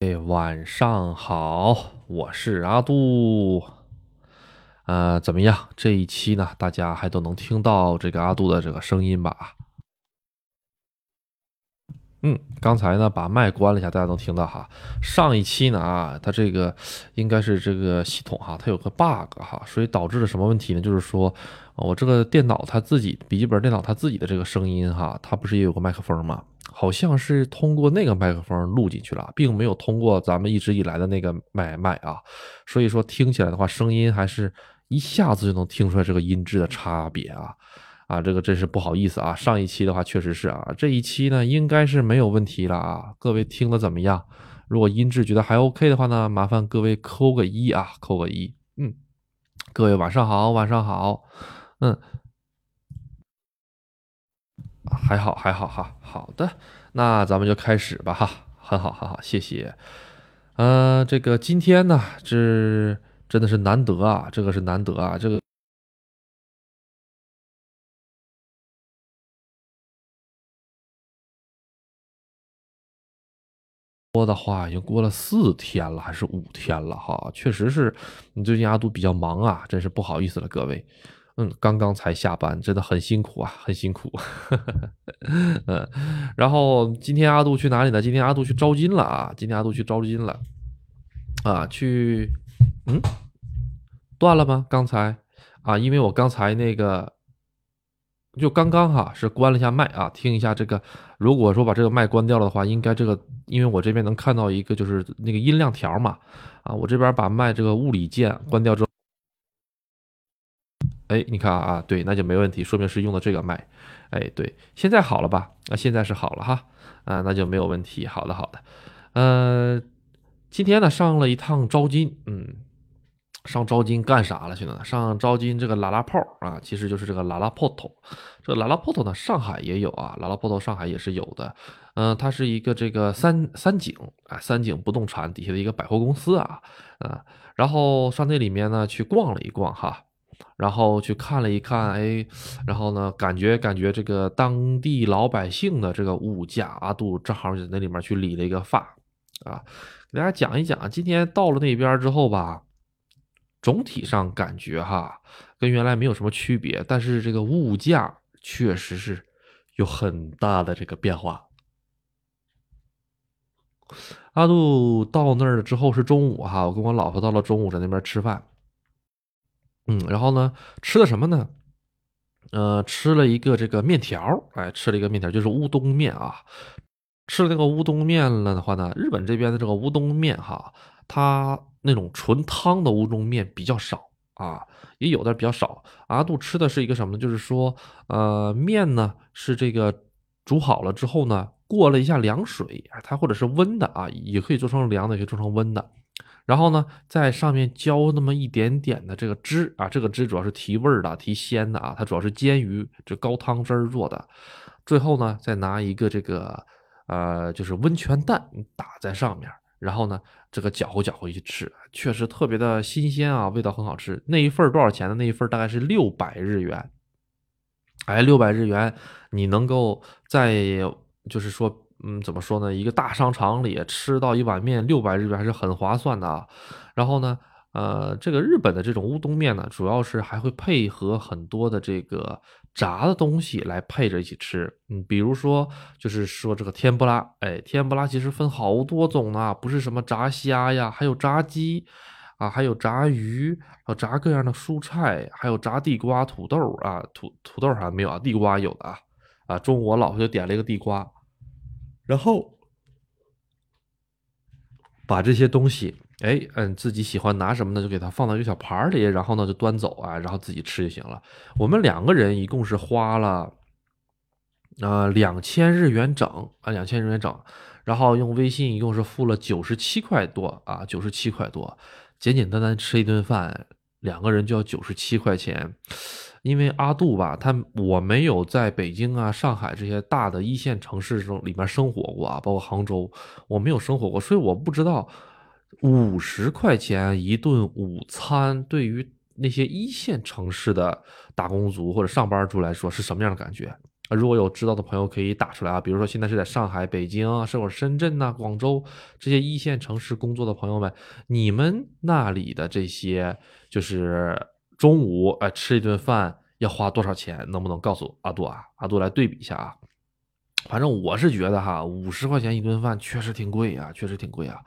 哎，晚上好，我是阿杜。呃，怎么样？这一期呢，大家还都能听到这个阿杜的这个声音吧？嗯，刚才呢把麦关了一下，大家能听到哈。上一期呢啊，它这个应该是这个系统哈，它有个 bug 哈，所以导致了什么问题呢？就是说我这个电脑它自己笔记本电脑它自己的这个声音哈，它不是也有个麦克风吗？好像是通过那个麦克风录进去了，并没有通过咱们一直以来的那个麦麦啊，所以说听起来的话，声音还是一下子就能听出来这个音质的差别啊。啊，这个真是不好意思啊！上一期的话确实是啊，这一期呢应该是没有问题了啊。各位听的怎么样？如果音质觉得还 OK 的话呢，麻烦各位扣个一啊，扣个一。嗯，各位晚上好，晚上好。嗯，还好还好哈。好的，那咱们就开始吧哈。很好很好，谢谢。呃，这个今天呢，这真的是难得啊，这个是难得啊，这个。说的话已经过了四天了，还是五天了哈？确实是你最近阿杜比较忙啊，真是不好意思了，各位。嗯，刚刚才下班，真的很辛苦啊，很辛苦。嗯，然后今天阿杜去哪里呢？今天阿杜去招金了啊！今天阿杜去招金了啊！去，嗯，断了吗？刚才啊，因为我刚才那个。就刚刚哈是关了一下麦啊，听一下这个。如果说把这个麦关掉了的话，应该这个，因为我这边能看到一个就是那个音量条嘛，啊，我这边把麦这个物理键关掉之后，哎，你看啊，对，那就没问题，说明是用的这个麦，哎，对，现在好了吧？啊，现在是好了哈，啊，那就没有问题。好的，好的，呃，今天呢上了一趟招金，嗯。上招金干啥了去呢？上招金这个拉拉炮啊，其实就是这个拉拉炮头。这个拉拉炮头呢，上海也有啊，拉拉炮头上海也是有的。嗯，它是一个这个三三井啊，三井不动产底下的一个百货公司啊，啊，然后上那里面呢去逛了一逛哈，然后去看了一看，哎，然后呢感觉感觉这个当地老百姓的这个物价，阿杜正好在那里面去理了一个发啊，给大家讲一讲，今天到了那边之后吧。总体上感觉哈，跟原来没有什么区别，但是这个物价确实是有很大的这个变化。阿杜到那儿了之后是中午哈，我跟我老婆到了中午在那边吃饭，嗯，然后呢吃的什么呢？呃，吃了一个这个面条，哎，吃了一个面条，就是乌冬面啊。吃了那个乌冬面了的话呢，日本这边的这个乌冬面哈，它。那种纯汤的乌冬面比较少啊，也有的比较少。阿杜吃的是一个什么呢？就是说，呃，面呢是这个煮好了之后呢，过了一下凉水，它或者是温的啊，也可以做成凉的，也可以做成温的。然后呢，在上面浇那么一点点的这个汁啊，这个汁主要是提味儿的、提鲜的啊，它主要是煎鱼这高汤汁儿做的。最后呢，再拿一个这个呃，就是温泉蛋打在上面。然后呢，这个搅和搅和一起吃，确实特别的新鲜啊，味道很好吃。那一份多少钱呢？那一份大概是六百日元。哎，六百日元，你能够在就是说，嗯，怎么说呢？一个大商场里吃到一碗面，六百日元还是很划算的啊。然后呢？呃，这个日本的这种乌冬面呢，主要是还会配合很多的这个炸的东西来配着一起吃。嗯，比如说，就是说这个天不拉，哎，天不拉其实分好多种呢，不是什么炸虾呀，还有炸鸡啊，还有炸鱼，还有炸各样的蔬菜，还有炸地瓜、土豆啊，土土豆好像没有啊，地瓜有的啊。啊，中午我老婆就点了一个地瓜，然后把这些东西。哎，嗯，自己喜欢拿什么呢？就给它放到一个小盘里，然后呢就端走啊，然后自己吃就行了。我们两个人一共是花了啊两千日元整啊，两千日元整，然后用微信一共是付了九十七块多啊，九十七块多，简简单单吃一顿饭，两个人就要九十七块钱。因为阿杜吧，他我没有在北京啊、上海这些大的一线城市中里面生活过啊，包括杭州，我没有生活过，所以我不知道。五十块钱一顿午餐，对于那些一线城市的打工族或者上班族来说是什么样的感觉？如果有知道的朋友可以打出来啊，比如说现在是在上海、北京，甚至深圳呐、广州这些一线城市工作的朋友们，你们那里的这些就是中午哎吃一顿饭要花多少钱？能不能告诉阿杜啊？阿杜来对比一下啊。反正我是觉得哈，五十块钱一顿饭确实挺贵啊，确实挺贵啊，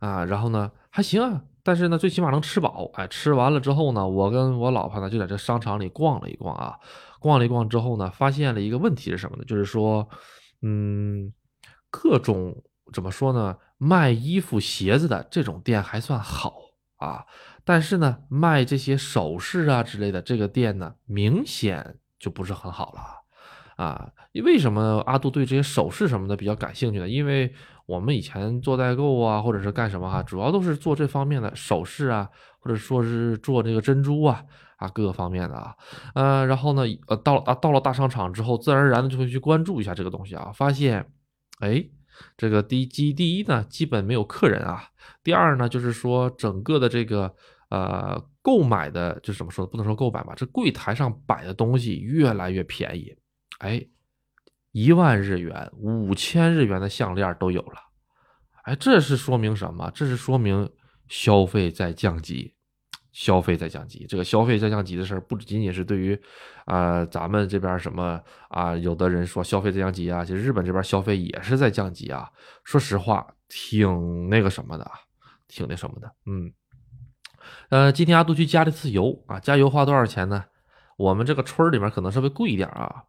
啊，然后呢还行啊，但是呢最起码能吃饱。哎，吃完了之后呢，我跟我老婆呢就在这商场里逛了一逛啊。逛了一逛之后呢，发现了一个问题是什么呢？就是说，嗯，各种怎么说呢？卖衣服、鞋子的这种店还算好啊，但是呢，卖这些首饰啊之类的这个店呢，明显就不是很好了啊。为什么阿杜对这些首饰什么的比较感兴趣呢？因为我们以前做代购啊，或者是干什么哈，主要都是做这方面的首饰啊，或者说是做这个珍珠啊。啊，各个方面的啊，呃，然后呢，呃，到啊，到了大商场之后，自然而然的就会去关注一下这个东西啊，发现，哎，这个第一，第一呢，基本没有客人啊，第二呢，就是说整个的这个呃购买的，就是怎么说不能说购买吧，这柜台上摆的东西越来越便宜，哎，一万日元、五千日元的项链都有了，哎，这是说明什么？这是说明消费在降级。消费在降级，这个消费在降级的事儿不仅仅是对于，啊，咱们这边什么啊，有的人说消费在降级啊，其实日本这边消费也是在降级啊。说实话，挺那个什么的，挺那什么的。嗯，呃，今天阿杜去加了一次油啊，加油花多少钱呢？我们这个村儿里面可能稍微贵一点啊，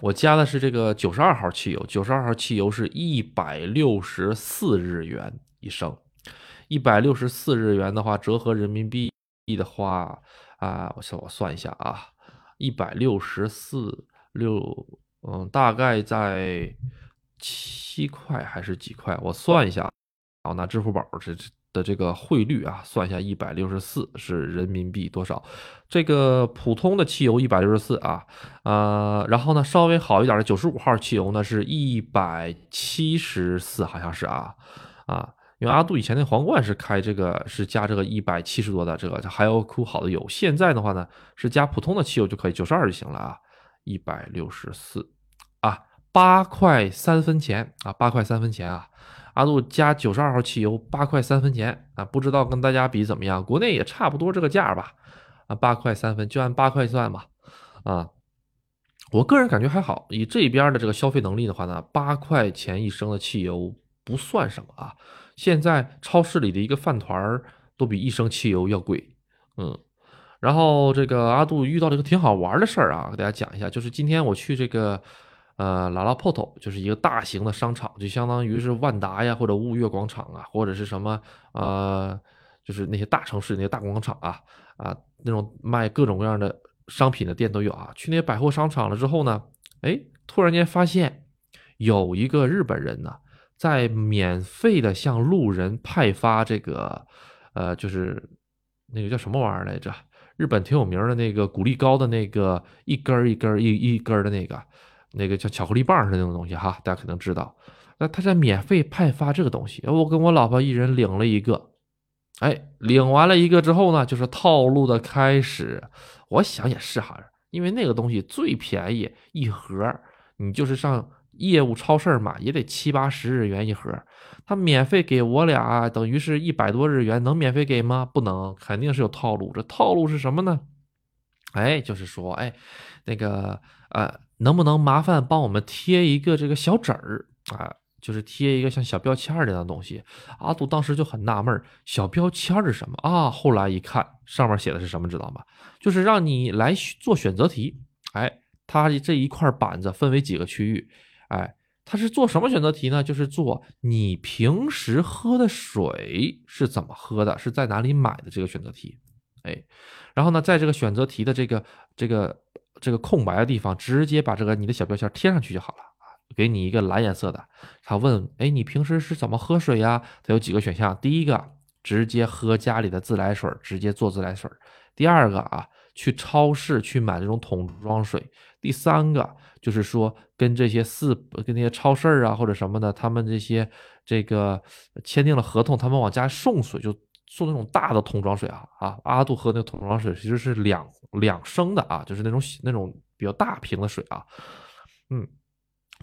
我加的是这个九十二号汽油，九十二号汽油是一百六十四日元一升，一百六十四日元的话折合人民币。的话啊，我算我算一下啊，一百六十四六，嗯，大概在七块还是几块？我算一下，好，拿支付宝这的这个汇率啊，算一下一百六十四是人民币多少？这个普通的汽油一百六十四啊，呃，然后呢，稍微好一点的九十五号汽油呢是一百七十四，好像是啊，啊。因为阿杜以前那皇冠是开这个是加这个一百七十多的这个还要库好的油，现在的话呢是加普通的汽油就可以九十二就行了啊，一百六十四啊，八块三分钱啊，八块三分钱啊，阿杜加九十二号汽油八块三分钱啊，不知道跟大家比怎么样？国内也差不多这个价吧啊，八块三分就按八块算吧啊，我个人感觉还好，以这边的这个消费能力的话呢，八块钱一升的汽油不算什么啊。现在超市里的一个饭团儿都比一升汽油要贵，嗯，然后这个阿杜遇到了一个挺好玩的事儿啊，给大家讲一下，就是今天我去这个呃拉拉 port，就是一个大型的商场，就相当于是万达呀或者物悦广场啊，或者是什么呃，就是那些大城市那些大广场啊啊那种卖各种各样的商品的店都有啊。去那些百货商场了之后呢，哎，突然间发现有一个日本人呢。在免费的向路人派发这个，呃，就是那个叫什么玩意儿来着？日本挺有名的那个谷粒糕的那个一根一根一一根的那个，那个叫巧克力棒似的那种东西哈，大家肯定知道。那他在免费派发这个东西，我跟我老婆一人领了一个。哎，领完了一个之后呢，就是套路的开始。我想也是哈，因为那个东西最便宜一盒，你就是上。业务超市买也得七八十日元一盒，他免费给我俩，等于是一百多日元，能免费给吗？不能，肯定是有套路。这套路是什么呢？哎，就是说，哎，那个，呃，能不能麻烦帮我们贴一个这个小纸儿啊？就是贴一个像小标签儿这样的东西。阿杜当时就很纳闷儿，小标签儿是什么啊？后来一看，上面写的是什么，知道吗？就是让你来做选择题。哎，它这一块板子分为几个区域。哎，他是做什么选择题呢？就是做你平时喝的水是怎么喝的，是在哪里买的这个选择题。哎，然后呢，在这个选择题的这个这个这个空白的地方，直接把这个你的小标签贴上去就好了啊。给你一个蓝颜色的，他问，哎，你平时是怎么喝水呀？它有几个选项，第一个直接喝家里的自来水，直接做自来水；第二个啊，去超市去买那种桶装水；第三个。就是说，跟这些四跟那些超市啊或者什么的，他们这些这个签订了合同，他们往家送水，就送那种大的桶装水啊啊！阿杜喝那个桶装水其实是两两升的啊，就是那种那种比较大瓶的水啊。嗯，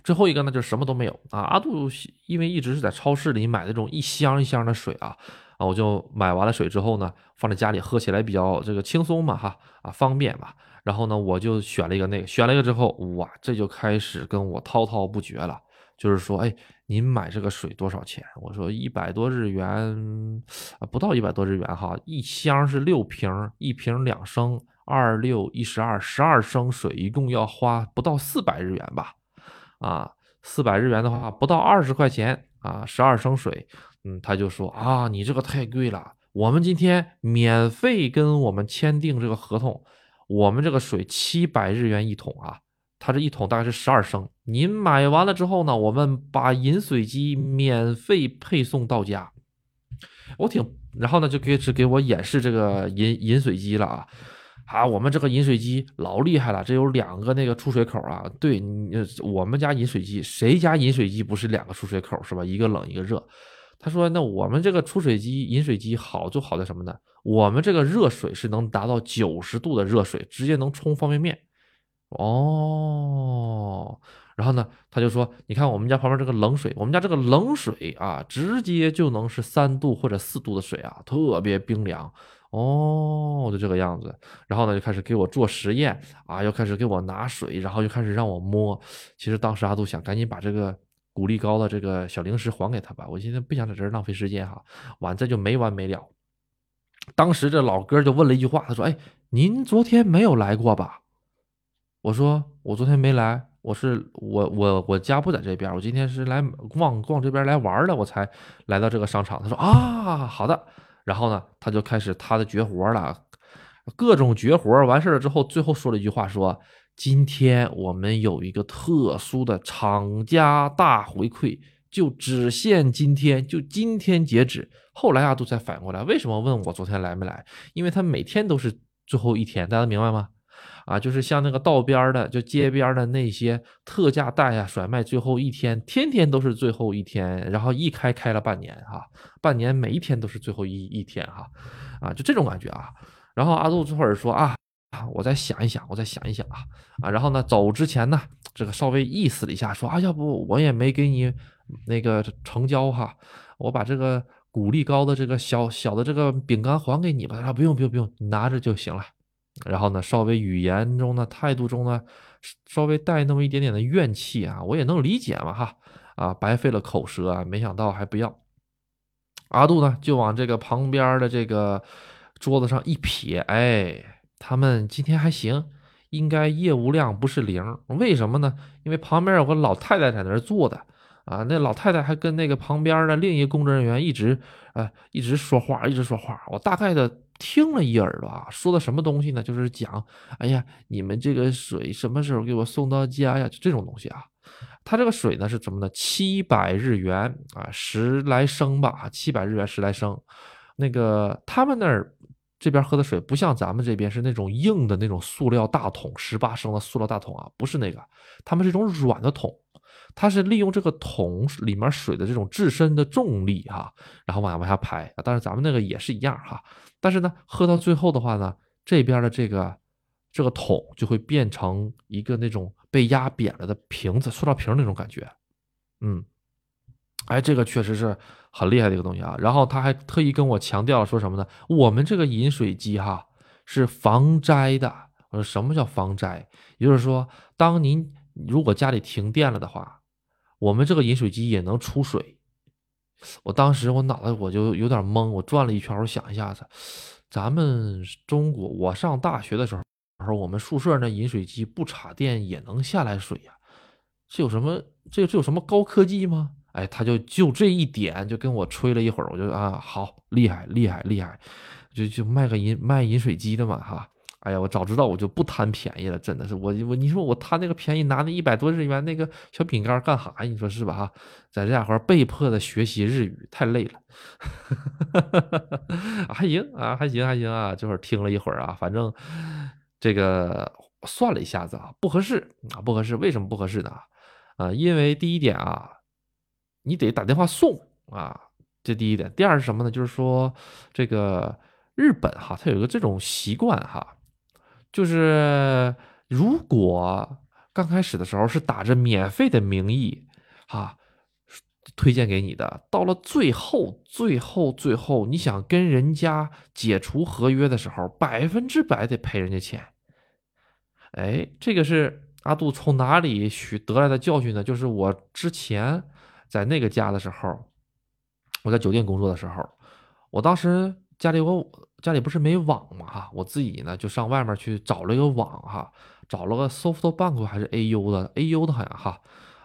最后一个呢，就是什么都没有啊。阿杜因为一直是在超市里买那种一箱一箱的水啊，啊，我就买完了水之后呢，放在家里喝起来比较这个轻松嘛，哈啊，方便嘛。然后呢，我就选了一个那个，选了一个之后，哇，这就开始跟我滔滔不绝了，就是说，哎。您买这个水多少钱？我说一百多日元，啊，不到一百多日元哈，一箱是六瓶，一瓶两升，二六一十二，十二升水一共要花不到四百日元吧？啊，四百日元的话不到二十块钱啊，十二升水，嗯，他就说啊，你这个太贵了，我们今天免费跟我们签订这个合同，我们这个水七百日元一桶啊。它这一桶大概是十二升，您买完了之后呢，我们把饮水机免费配送到家。我挺，然后呢就开始给我演示这个饮饮水机了啊，啊，我们这个饮水机老厉害了，这有两个那个出水口啊。对，我们家饮水机，谁家饮水机不是两个出水口是吧？一个冷一个热。他说，那我们这个出水机饮水机好就好在什么呢？我们这个热水是能达到九十度的热水，直接能冲方便面。哦，然后呢，他就说：“你看我们家旁边这个冷水，我们家这个冷水啊，直接就能是三度或者四度的水啊，特别冰凉。”哦，就这个样子。然后呢，就开始给我做实验啊，又开始给我拿水，然后又开始让我摸。其实当时阿杜想赶紧把这个谷粒高的这个小零食还给他吧，我现在不想在这儿浪费时间哈，完这就没完没了。当时这老哥就问了一句话，他说：“哎，您昨天没有来过吧？”我说我昨天没来，我是我我我家不在这边，我今天是来逛逛这边来玩的，我才来到这个商场。他说啊，好的，然后呢，他就开始他的绝活了，各种绝活。完事了之后，最后说了一句话，说今天我们有一个特殊的厂家大回馈，就只限今天，就今天截止。后来阿杜才反应过来，为什么问我昨天来没来？因为他每天都是最后一天，大家明白吗？啊，就是像那个道边的，就街边的那些特价带呀，甩卖最后一天，天天都是最后一天，然后一开开了半年哈，半年每一天都是最后一一天哈，啊，就这种感觉啊。然后阿杜这会儿说啊，我再想一想，我再想一想啊，啊，然后呢，走之前呢，这个稍微意思了一下，说啊，要不我也没给你那个成交哈，我把这个谷粒高的这个小小的这个饼干还给你吧。他说不用不用不用，你拿着就行了。然后呢，稍微语言中呢，态度中呢，稍微带那么一点点的怨气啊，我也能理解嘛哈，啊，白费了口舌啊，没想到还不要。阿杜呢，就往这个旁边的这个桌子上一撇，哎，他们今天还行，应该业务量不是零。为什么呢？因为旁边有个老太太在那儿坐的。啊，那老太太还跟那个旁边的另一个工作人员一直，呃，一直说话，一直说话。我大概的听了一耳朵啊，说的什么东西呢？就是讲，哎呀，你们这个水什么时候给我送到家呀？就这种东西啊。他这个水呢是什么呢？七百日元啊，十来升吧，七百日元十来升。那个他们那儿这边喝的水不像咱们这边是那种硬的那种塑料大桶，十八升的塑料大桶啊，不是那个，他们是一种软的桶。它是利用这个桶里面水的这种自身的重力哈，然后往下往下排啊。但是咱们那个也是一样哈。但是呢，喝到最后的话呢，这边的这个这个桶就会变成一个那种被压扁了的瓶子，塑料瓶那种感觉。嗯，哎，这个确实是很厉害的一个东西啊。然后他还特意跟我强调说什么呢？我们这个饮水机哈是防灾的。我说什么叫防灾？也就是说，当您如果家里停电了的话。我们这个饮水机也能出水，我当时我脑袋我就有点懵，我转了一圈，我想一下子，咱们中国，我上大学的时候，时候我们宿舍那饮水机不插电也能下来水呀，这有什么这这有什么高科技吗？哎，他就就这一点就跟我吹了一会儿，我就啊好厉害厉害厉害，就就卖个饮卖饮水机的嘛哈。哎呀，我早知道我就不贪便宜了，真的是我我你说我贪那个便宜拿那一百多日元那个小饼干干哈？你说是吧？哈，在这家伙被迫的学习日语太累了，还行啊，还行还行啊，这会儿听了一会儿啊，反正这个算了一下子啊，不合适啊，不合适。为什么不合适呢？啊，因为第一点啊，你得打电话送啊，这第一点。第二是什么呢？就是说这个日本哈，它有一个这种习惯哈。就是如果刚开始的时候是打着免费的名义，哈，推荐给你的。到了最后，最后，最后，你想跟人家解除合约的时候，百分之百得赔人家钱。哎，这个是阿杜从哪里学得来的教训呢？就是我之前在那个家的时候，我在酒店工作的时候，我当时家里我家里不是没网嘛哈，我自己呢就上外面去找了一个网哈。找了个 SoftBank 还是 AU 的，AU 的好像哈，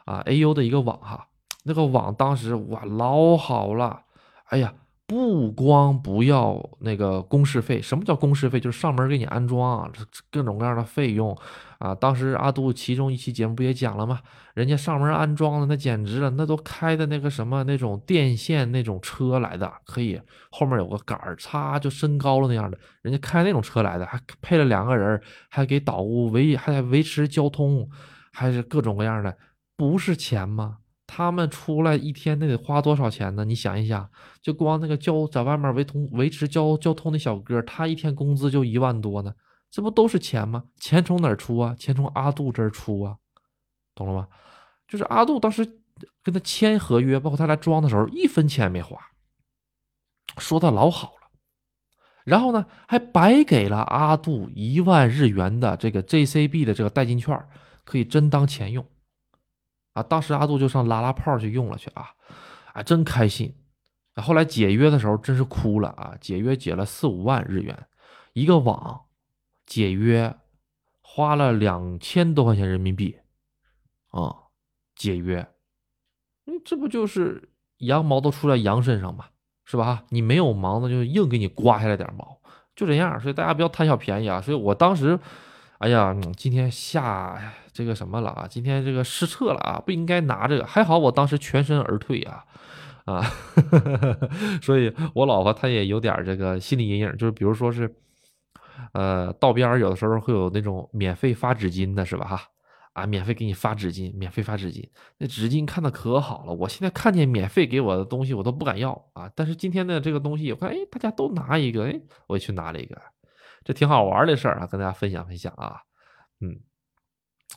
啊 AU 的一个网哈，那个网当时哇老好了，哎呀，不光不要那个工时费，什么叫工时费？就是上门给你安装，这各种各样的费用。啊，当时阿杜其中一期节目不也讲了吗？人家上门安装的那简直了，那都开的那个什么那种电线那种车来的，可以后面有个杆儿，擦就升高了那样的，人家开那种车来的，还配了两个人，还给导务维还维持交通，还是各种各样的，不是钱吗？他们出来一天那得花多少钱呢？你想一想，就光那个交在外面维通维持交交通的小哥，他一天工资就一万多呢。这不都是钱吗？钱从哪儿出啊？钱从阿杜这儿出啊，懂了吗？就是阿杜当时跟他签合约，包括他来装的时候，一分钱没花，说的老好了。然后呢，还白给了阿杜一万日元的这个 JCB 的这个代金券，可以真当钱用啊。当时阿杜就上拉拉炮去用了去啊，啊，真开心。后来解约的时候真是哭了啊，解约解了四五万日元一个网。解约花了两千多块钱人民币，啊，解约，嗯，这不就是羊毛都出在羊身上嘛，是吧？你没有毛，的就硬给你刮下来点毛，就这样。所以大家不要贪小便宜啊！所以我当时，哎呀，今天下这个什么了啊？今天这个失策了啊！不应该拿这个，还好我当时全身而退啊，啊，所以我老婆她也有点这个心理阴影，就是比如说是。呃，道边有的时候会有那种免费发纸巾的，是吧？哈，啊，免费给你发纸巾，免费发纸巾，那纸巾看的可好了。我现在看见免费给我的东西，我都不敢要啊。但是今天的这个东西，我看，哎，大家都拿一个，哎，我也去拿了一个，这挺好玩的事儿啊，跟大家分享分享啊。嗯，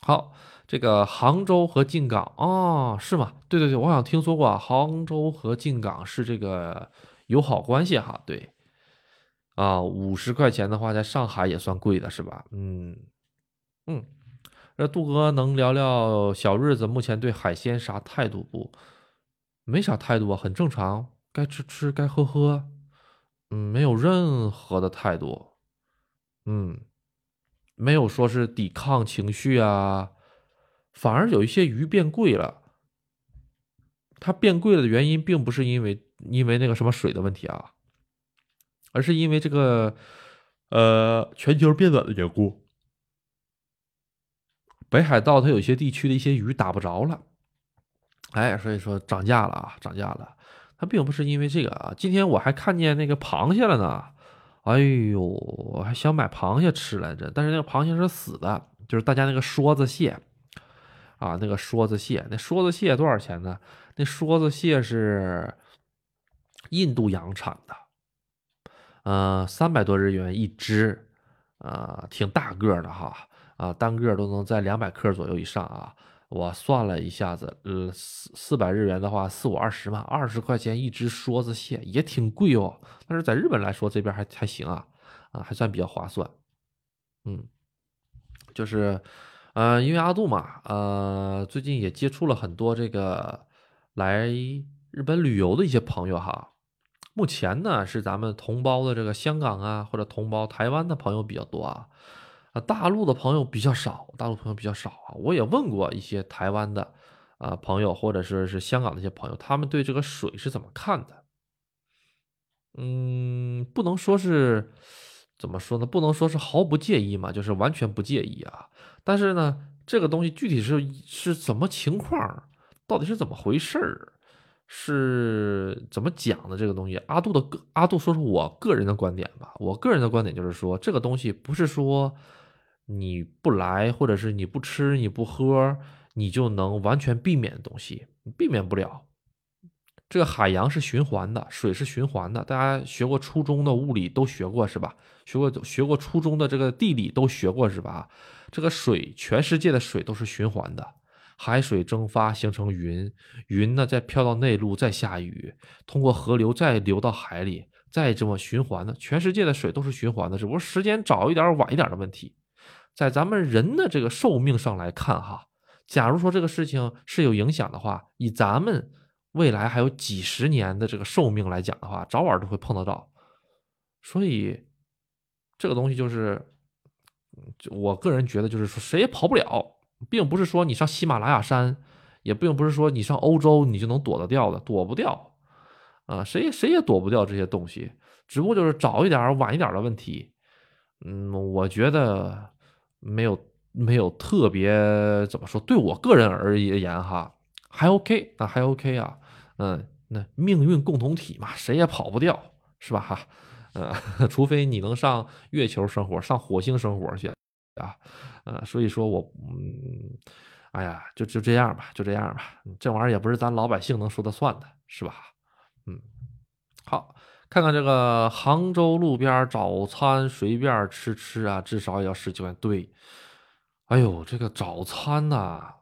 好，这个杭州和靖港哦，是吗？对对对，我好像听说过啊，杭州和靖港是这个友好关系哈，对。啊，五十块钱的话，在上海也算贵的，是吧？嗯嗯，那杜哥能聊聊小日子目前对海鲜啥态度不？没啥态度啊，很正常，该吃吃，该喝喝，嗯，没有任何的态度，嗯，没有说是抵抗情绪啊，反而有一些鱼变贵了。它变贵了的原因，并不是因为因为那个什么水的问题啊。而是因为这个，呃，全球变暖的缘故，北海道它有些地区的一些鱼打不着了，哎，所以说涨价了啊，涨价了。它并不是因为这个啊。今天我还看见那个螃蟹了呢，哎呦，我还想买螃蟹吃来着，但是那个螃蟹是死的，就是大家那个梭子蟹啊，那个梭子蟹，那梭子蟹多少钱呢？那梭子蟹是印度洋产的。呃，三百多日元一只，啊，挺大个的哈，啊，单个都能在两百克左右以上啊。我算了一下子，呃，四四百日元的话，四五二十嘛，二十块钱一只梭子蟹也挺贵哦。但是在日本来说，这边还还行啊，啊，还算比较划算。嗯，就是，呃，因为阿杜嘛，呃，最近也接触了很多这个来日本旅游的一些朋友哈。目前呢，是咱们同胞的这个香港啊，或者同胞台湾的朋友比较多啊，啊，大陆的朋友比较少，大陆朋友比较少啊。我也问过一些台湾的啊朋友，或者说是香港的一些朋友，他们对这个水是怎么看的？嗯，不能说是怎么说呢？不能说是毫不介意嘛，就是完全不介意啊。但是呢，这个东西具体是是怎么情况，到底是怎么回事儿？是怎么讲的这个东西？阿杜的个阿杜说说我个人的观点吧。我个人的观点就是说，这个东西不是说你不来，或者是你不吃、你不喝，你就能完全避免的东西，避免不了。这个海洋是循环的，水是循环的。大家学过初中的物理都学过是吧？学过学过初中的这个地理都学过是吧？这个水，全世界的水都是循环的，海水蒸发形成云，云呢再飘到内陆，再下雨，通过河流再流到海里，再这么循环的。全世界的水都是循环的，只不过时间早一点晚一点的问题。在咱们人的这个寿命上来看，哈，假如说这个事情是有影响的话，以咱们未来还有几十年的这个寿命来讲的话，早晚都会碰得到。所以，这个东西就是，我个人觉得就是说，谁也跑不了，并不是说你上喜马拉雅山，也并不是说你上欧洲你就能躲得掉的，躲不掉，啊，谁谁也躲不掉这些东西，只不过就是早一点晚一点的问题。嗯，我觉得没有没有特别怎么说，对我个人而言哈，还 OK 啊，还 OK 啊，嗯，那命运共同体嘛，谁也跑不掉，是吧哈？呃，除非你能上月球生活，上火星生活去啊，呃，所以说我，嗯，哎呀，就就这样吧，就这样吧，这玩意儿也不是咱老百姓能说的算的，是吧？嗯，好，看看这个杭州路边早餐随便吃吃啊，至少也要十几万。对，哎呦，这个早餐呐，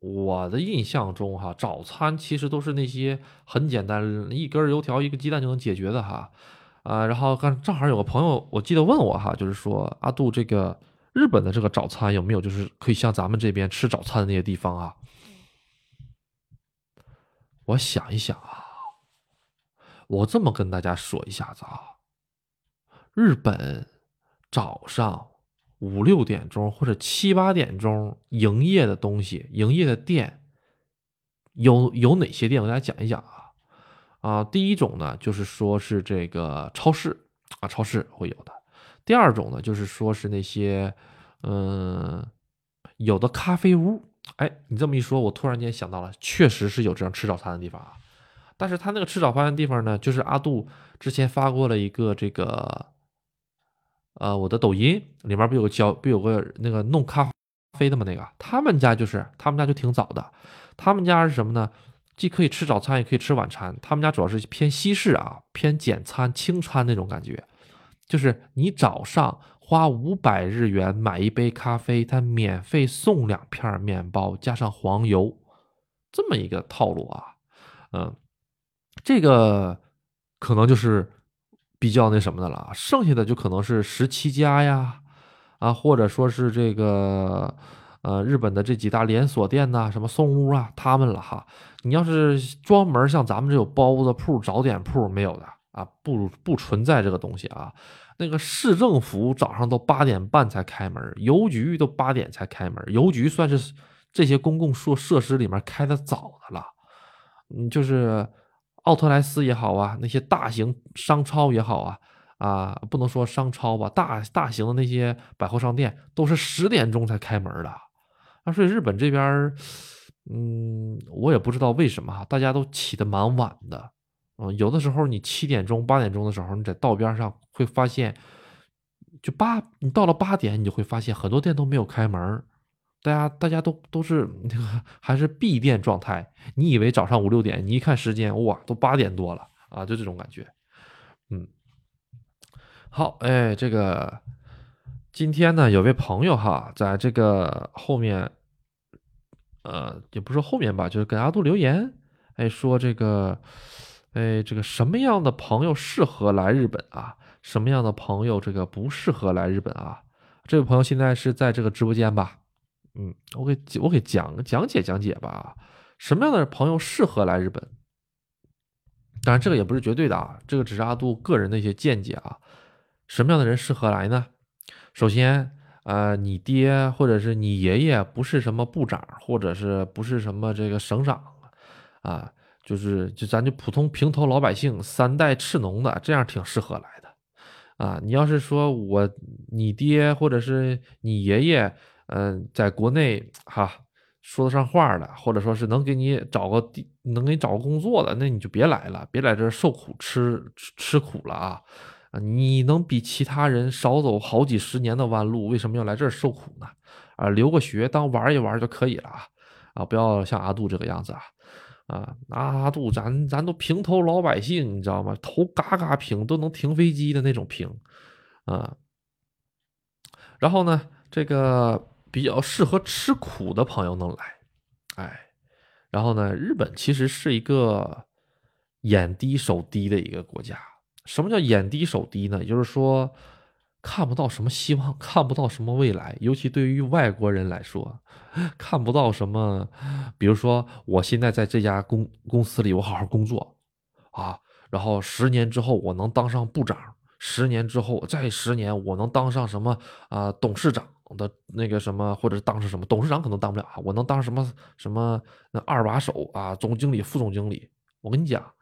我的印象中哈，早餐其实都是那些很简单，一根油条，一个鸡蛋就能解决的哈。啊，然后刚正好有个朋友，我记得问我哈，就是说阿杜这个日本的这个早餐有没有，就是可以像咱们这边吃早餐的那些地方啊？我想一想啊，我这么跟大家说一下子啊，日本早上五六点钟或者七八点钟营业的东西，营业的店有有哪些店？我给大家讲一讲啊。啊，第一种呢，就是说是这个超市啊，超市会有的。第二种呢，就是说是那些，嗯，有的咖啡屋。哎，你这么一说，我突然间想到了，确实是有这样吃早餐的地方啊。但是他那个吃早饭的地方呢，就是阿杜之前发过了一个这个，呃，我的抖音里面不有个教，不有个那个弄咖啡的吗？那个他们家就是，他们家就挺早的。他们家是什么呢？既可以吃早餐，也可以吃晚餐。他们家主要是偏西式啊，偏简餐、轻餐那种感觉。就是你早上花五百日元买一杯咖啡，他免费送两片面包，加上黄油，这么一个套路啊。嗯，这个可能就是比较那什么的了。剩下的就可能是十七家呀，啊，或者说是这个。呃，日本的这几大连锁店呐，什么松屋啊，他们了哈。你要是专门像咱们这有包子铺、早点铺没有的啊，不不存在这个东西啊。那个市政府早上都八点半才开门，邮局都八点才开门。邮局算是这些公共设设施里面开的早的了。嗯，就是奥特莱斯也好啊，那些大型商超也好啊。啊，不能说商超吧，大大型的那些百货商店都是十点钟才开门的。啊，所以日本这边，嗯，我也不知道为什么，大家都起得蛮晚的。嗯，有的时候你七点钟、八点钟的时候，你在道边上会发现，就八，你到了八点，你就会发现很多店都没有开门，大家大家都都是那个还是闭店状态。你以为早上五六点，你一看时间，哇，都八点多了啊，就这种感觉。嗯。好，哎，这个今天呢，有位朋友哈，在这个后面，呃，也不是后面吧，就是给阿杜留言，哎，说这个，哎，这个什么样的朋友适合来日本啊？什么样的朋友这个不适合来日本啊？这位朋友现在是在这个直播间吧？嗯，我给我给讲讲解讲解吧。什么样的朋友适合来日本？当然，这个也不是绝对的啊，这个只是阿杜个人的一些见解啊。什么样的人适合来呢？首先，呃，你爹或者是你爷爷不是什么部长，或者是不是什么这个省长，啊，就是就咱就普通平头老百姓，三代赤农的，这样挺适合来的，啊，你要是说我你爹或者是你爷爷，嗯，在国内哈说得上话的，或者说是能给你找个地，能给你找个工作的，那你就别来了，别来这受苦吃吃苦了啊。啊，你能比其他人少走好几十年的弯路，为什么要来这儿受苦呢？啊，留个学当玩一玩就可以了啊！啊，不要像阿杜这个样子啊！啊，阿杜，咱咱都平头老百姓，你知道吗？头嘎嘎平，都能停飞机的那种平啊。然后呢，这个比较适合吃苦的朋友能来，哎，然后呢，日本其实是一个眼低手低的一个国家。什么叫眼低手低呢？就是说，看不到什么希望，看不到什么未来。尤其对于外国人来说，看不到什么。比如说，我现在在这家公公司里，我好好工作啊，然后十年之后我能当上部长，十年之后再十年我能当上什么啊董事长的那个什么，或者当上什么董事长可能当不了啊，我能当什么什么那二把手啊，总经理、副总经理。我跟你讲，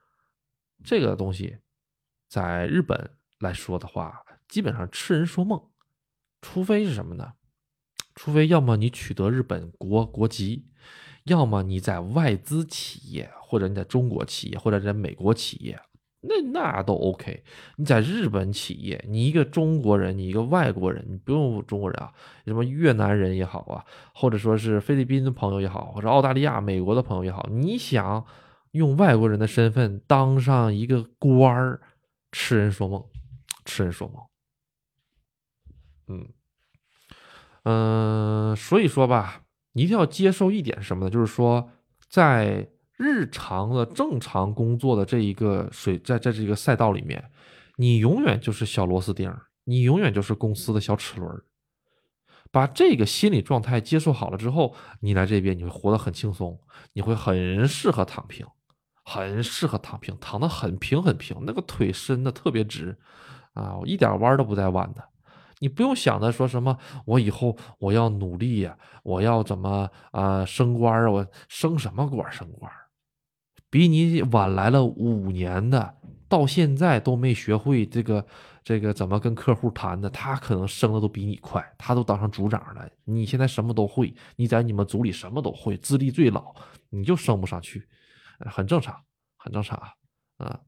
这个东西。在日本来说的话，基本上痴人说梦，除非是什么呢？除非要么你取得日本国国籍，要么你在外资企业，或者你在中国企业，或者在美国企业，那那都 OK。你在日本企业，你一个中国人，你一个外国人，你不用中国人啊，什么越南人也好啊，或者说是菲律宾的朋友也好，或者澳大利亚、美国的朋友也好，你想用外国人的身份当上一个官儿？痴人说梦，痴人说梦。嗯嗯，所以说吧，你一定要接受一点什么呢？就是说，在日常的正常工作的这一个水，在在这个赛道里面，你永远就是小螺丝钉，你永远就是公司的小齿轮。把这个心理状态接受好了之后，你来这边你会活得很轻松，你会很适合躺平。很适合躺平，躺得很平很平，那个腿伸的特别直，啊，我一点弯都不带弯的。你不用想着说什么，我以后我要努力呀，我要怎么啊升官啊？我升什么官？升官？比你晚来了五年的，到现在都没学会这个这个怎么跟客户谈的，他可能升的都比你快，他都当上组长了。你现在什么都会，你在你们组里什么都会，资历最老，你就升不上去。很正常，很正常啊，啊，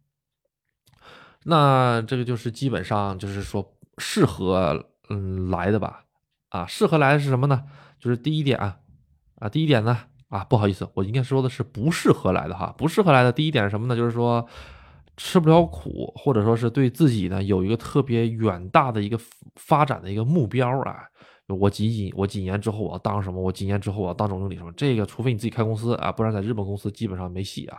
那这个就是基本上就是说适合嗯来的吧，啊，适合来的是什么呢？就是第一点啊，啊，第一点呢，啊，不好意思，我应该说的是不适合来的哈，不适合来的第一点是什么呢？就是说吃不了苦，或者说是对自己呢有一个特别远大的一个发展的一个目标啊。我几几我几年之后我要当什么？我几年之后我要当总经理什么？这个除非你自己开公司啊，不然在日本公司基本上没戏啊！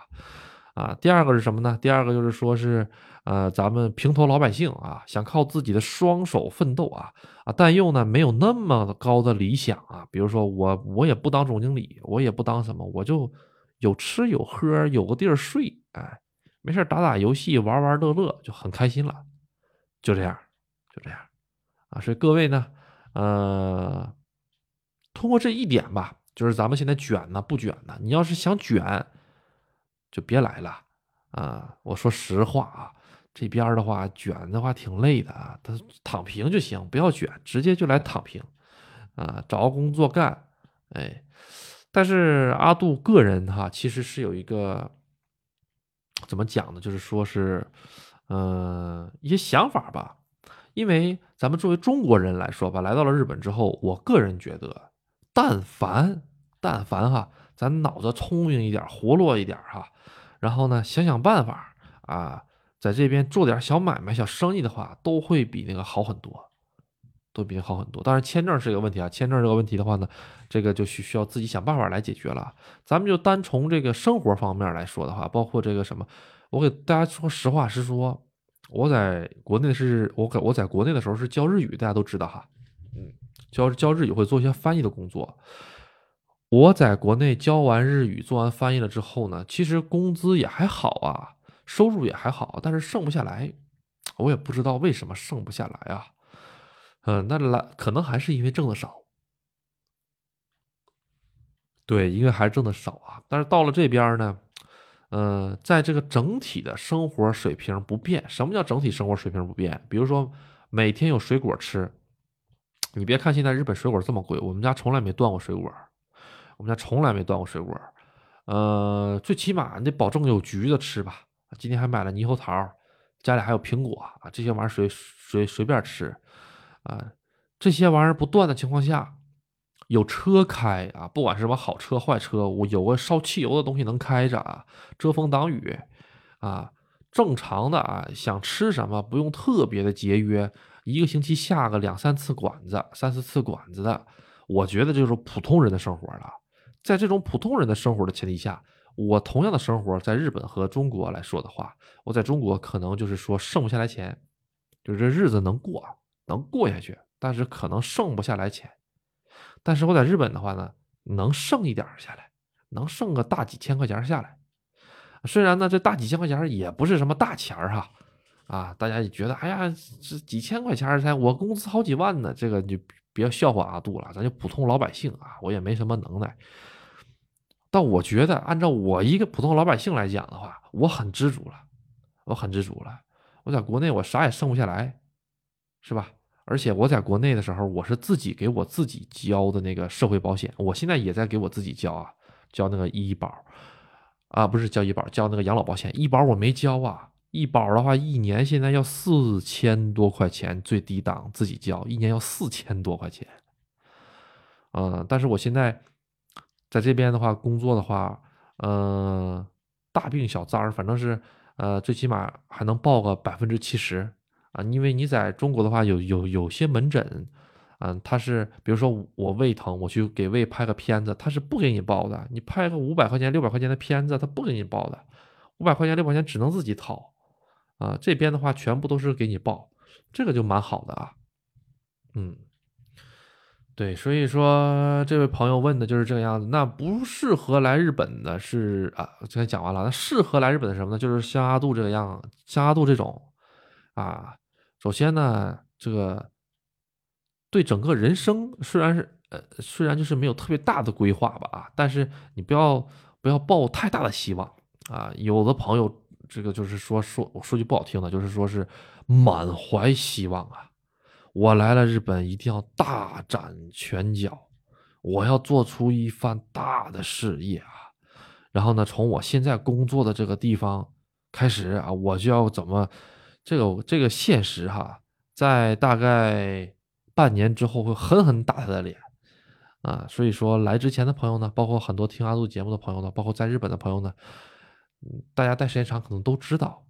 啊，第二个是什么呢？第二个就是说是呃，咱们平头老百姓啊，想靠自己的双手奋斗啊啊，但又呢没有那么高的理想啊。比如说我我也不当总经理，我也不当什么，我就有吃有喝，有个地儿睡，哎，没事打打游戏，玩玩乐乐就很开心了，就这样，就这样啊。所以各位呢。呃，通过这一点吧，就是咱们现在卷呢不卷呢？你要是想卷，就别来了啊！我说实话啊，这边的话卷的话挺累的啊，他躺平就行，不要卷，直接就来躺平啊，找个工作干。哎，但是阿杜个人哈，其实是有一个怎么讲呢？就是说是，嗯，一些想法吧。因为咱们作为中国人来说吧，来到了日本之后，我个人觉得，但凡但凡哈，咱脑子聪明一点，活络一点哈，然后呢，想想办法啊，在这边做点小买卖、小生意的话，都会比那个好很多，都比好很多。当然，签证是一个问题啊，签证这个问题的话呢，这个就需需要自己想办法来解决了。咱们就单从这个生活方面来说的话，包括这个什么，我给大家说实话实说。我在国内是我我在国内的时候是教日语，大家都知道哈，嗯，教教日语会做一些翻译的工作。我在国内教完日语，做完翻译了之后呢，其实工资也还好啊，收入也还好，但是剩不下来，我也不知道为什么剩不下来啊。嗯，那来可能还是因为挣的少，对，因为还挣的少啊。但是到了这边呢。嗯，在这个整体的生活水平不变。什么叫整体生活水平不变？比如说每天有水果吃。你别看现在日本水果这么贵，我们家从来没断过水果，我们家从来没断过水果。呃，最起码你得保证有橘子吃吧。今天还买了猕猴桃，家里还有苹果啊，这些玩意儿随随随便吃啊。这些玩意儿不断的情况下。有车开啊，不管是什么好车坏车，我有个烧汽油的东西能开着啊，遮风挡雨啊，正常的啊，想吃什么不用特别的节约，一个星期下个两三次馆子、三四次馆子的，我觉得就是普通人的生活了。在这种普通人的生活的前提下，我同样的生活在日本和中国来说的话，我在中国可能就是说剩不下来钱，就是这日子能过，能过下去，但是可能剩不下来钱。但是我在日本的话呢，能剩一点下来，能剩个大几千块钱下来。虽然呢，这大几千块钱也不是什么大钱儿哈，啊，大家也觉得，哎呀，这几千块钱才我工资好几万呢，这个就别笑话阿杜了，咱就普通老百姓啊，我也没什么能耐。但我觉得，按照我一个普通老百姓来讲的话，我很知足了，我很知足了。我在国内我啥也剩不下来，是吧？而且我在国内的时候，我是自己给我自己交的那个社会保险，我现在也在给我自己交啊，交那个医保，啊，不是交医保，交那个养老保险。医保我没交啊，医保的话一年现在要四千多块钱，最低档自己交，一年要四千多块钱。嗯，但是我现在。在这边的话，工作的话，嗯，大病小灾儿，反正是，呃，最起码还能报个百分之七十啊。因为你在中国的话，有有有些门诊，嗯，他是，比如说我胃疼，我去给胃拍个片子，他是不给你报的。你拍个五百块钱、六百块钱的片子，他不给你报的，五百块钱、六百块钱只能自己掏，啊，这边的话全部都是给你报，这个就蛮好的啊，嗯。对，所以说这位朋友问的就是这个样子。那不适合来日本的是啊，刚才讲完了。那适合来日本的什么呢？就是像阿杜这个样，像阿杜这种啊。首先呢，这个对整个人生虽然是呃，虽然就是没有特别大的规划吧啊，但是你不要不要抱太大的希望啊。有的朋友这个就是说说我说句不好听的，就是说是满怀希望啊。我来了日本，一定要大展拳脚，我要做出一番大的事业啊！然后呢，从我现在工作的这个地方开始啊，我就要怎么这个这个现实哈，在大概半年之后会狠狠打他的脸啊！所以说来之前的朋友呢，包括很多听阿杜节目的朋友呢，包括在日本的朋友呢，大家待时间长可能都知道，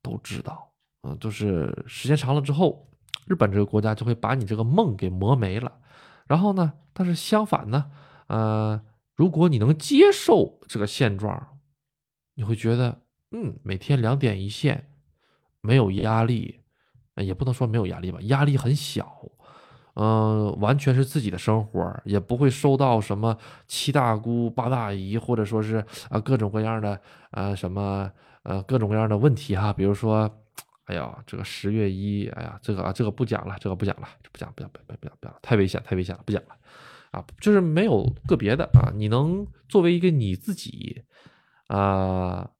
都知道，嗯，就是时间长了之后。日本这个国家就会把你这个梦给磨没了，然后呢，但是相反呢，呃，如果你能接受这个现状，你会觉得，嗯，每天两点一线，没有压力，也不能说没有压力吧，压力很小，嗯，完全是自己的生活，也不会受到什么七大姑八大姨或者说是啊各种各样的呃什么呃各种各样的问题哈，比如说。哎呀，这个十月一，哎呀，这个啊，这个不讲了，这个不讲了，不讲，不讲，不讲，不讲，不讲，太危险，太危险了，不讲了，啊，就是没有个别的啊，你能作为一个你自己，啊，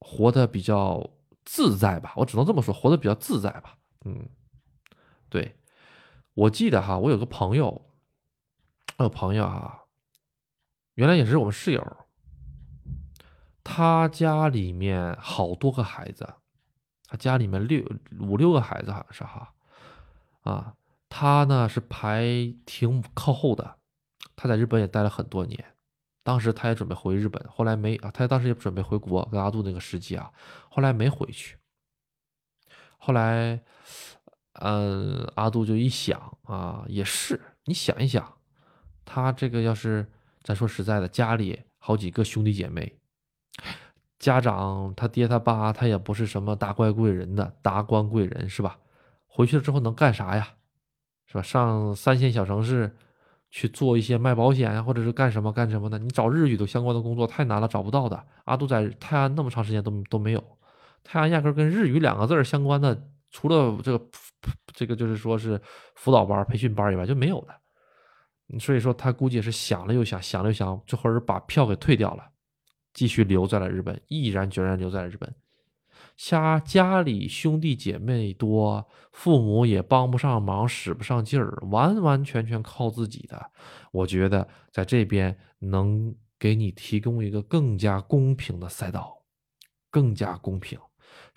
活得比较自在吧？我只能这么说，活得比较自在吧？嗯，对，我记得哈，我有个朋友，我有朋友哈，原来也是我们室友，他家里面好多个孩子。他家里面六五六个孩子好像是哈，啊，他呢是排挺靠后的，他在日本也待了很多年，当时他也准备回日本，后来没啊，他当时也准备回国跟阿杜那个时机啊，后来没回去，后来，嗯，阿杜就一想啊，也是，你想一想，他这个要是咱说实在的，家里好几个兄弟姐妹。家长他爹他爸他也不是什么达官贵人的达官贵人是吧？回去了之后能干啥呀？是吧？上三线小城市去做一些卖保险呀，或者是干什么干什么的？你找日语的相关的工作太难了，找不到的。阿杜在泰安那么长时间都都没有，泰安压根跟日语两个字相关的，除了这个这个就是说是辅导班培训班以外就没有的。所以说他估计是想了又想，想了又想，这会儿把票给退掉了。继续留在了日本，毅然决然留在了日本。家家里兄弟姐妹多，父母也帮不上忙，使不上劲儿，完完全全靠自己的。我觉得在这边能给你提供一个更加公平的赛道，更加公平。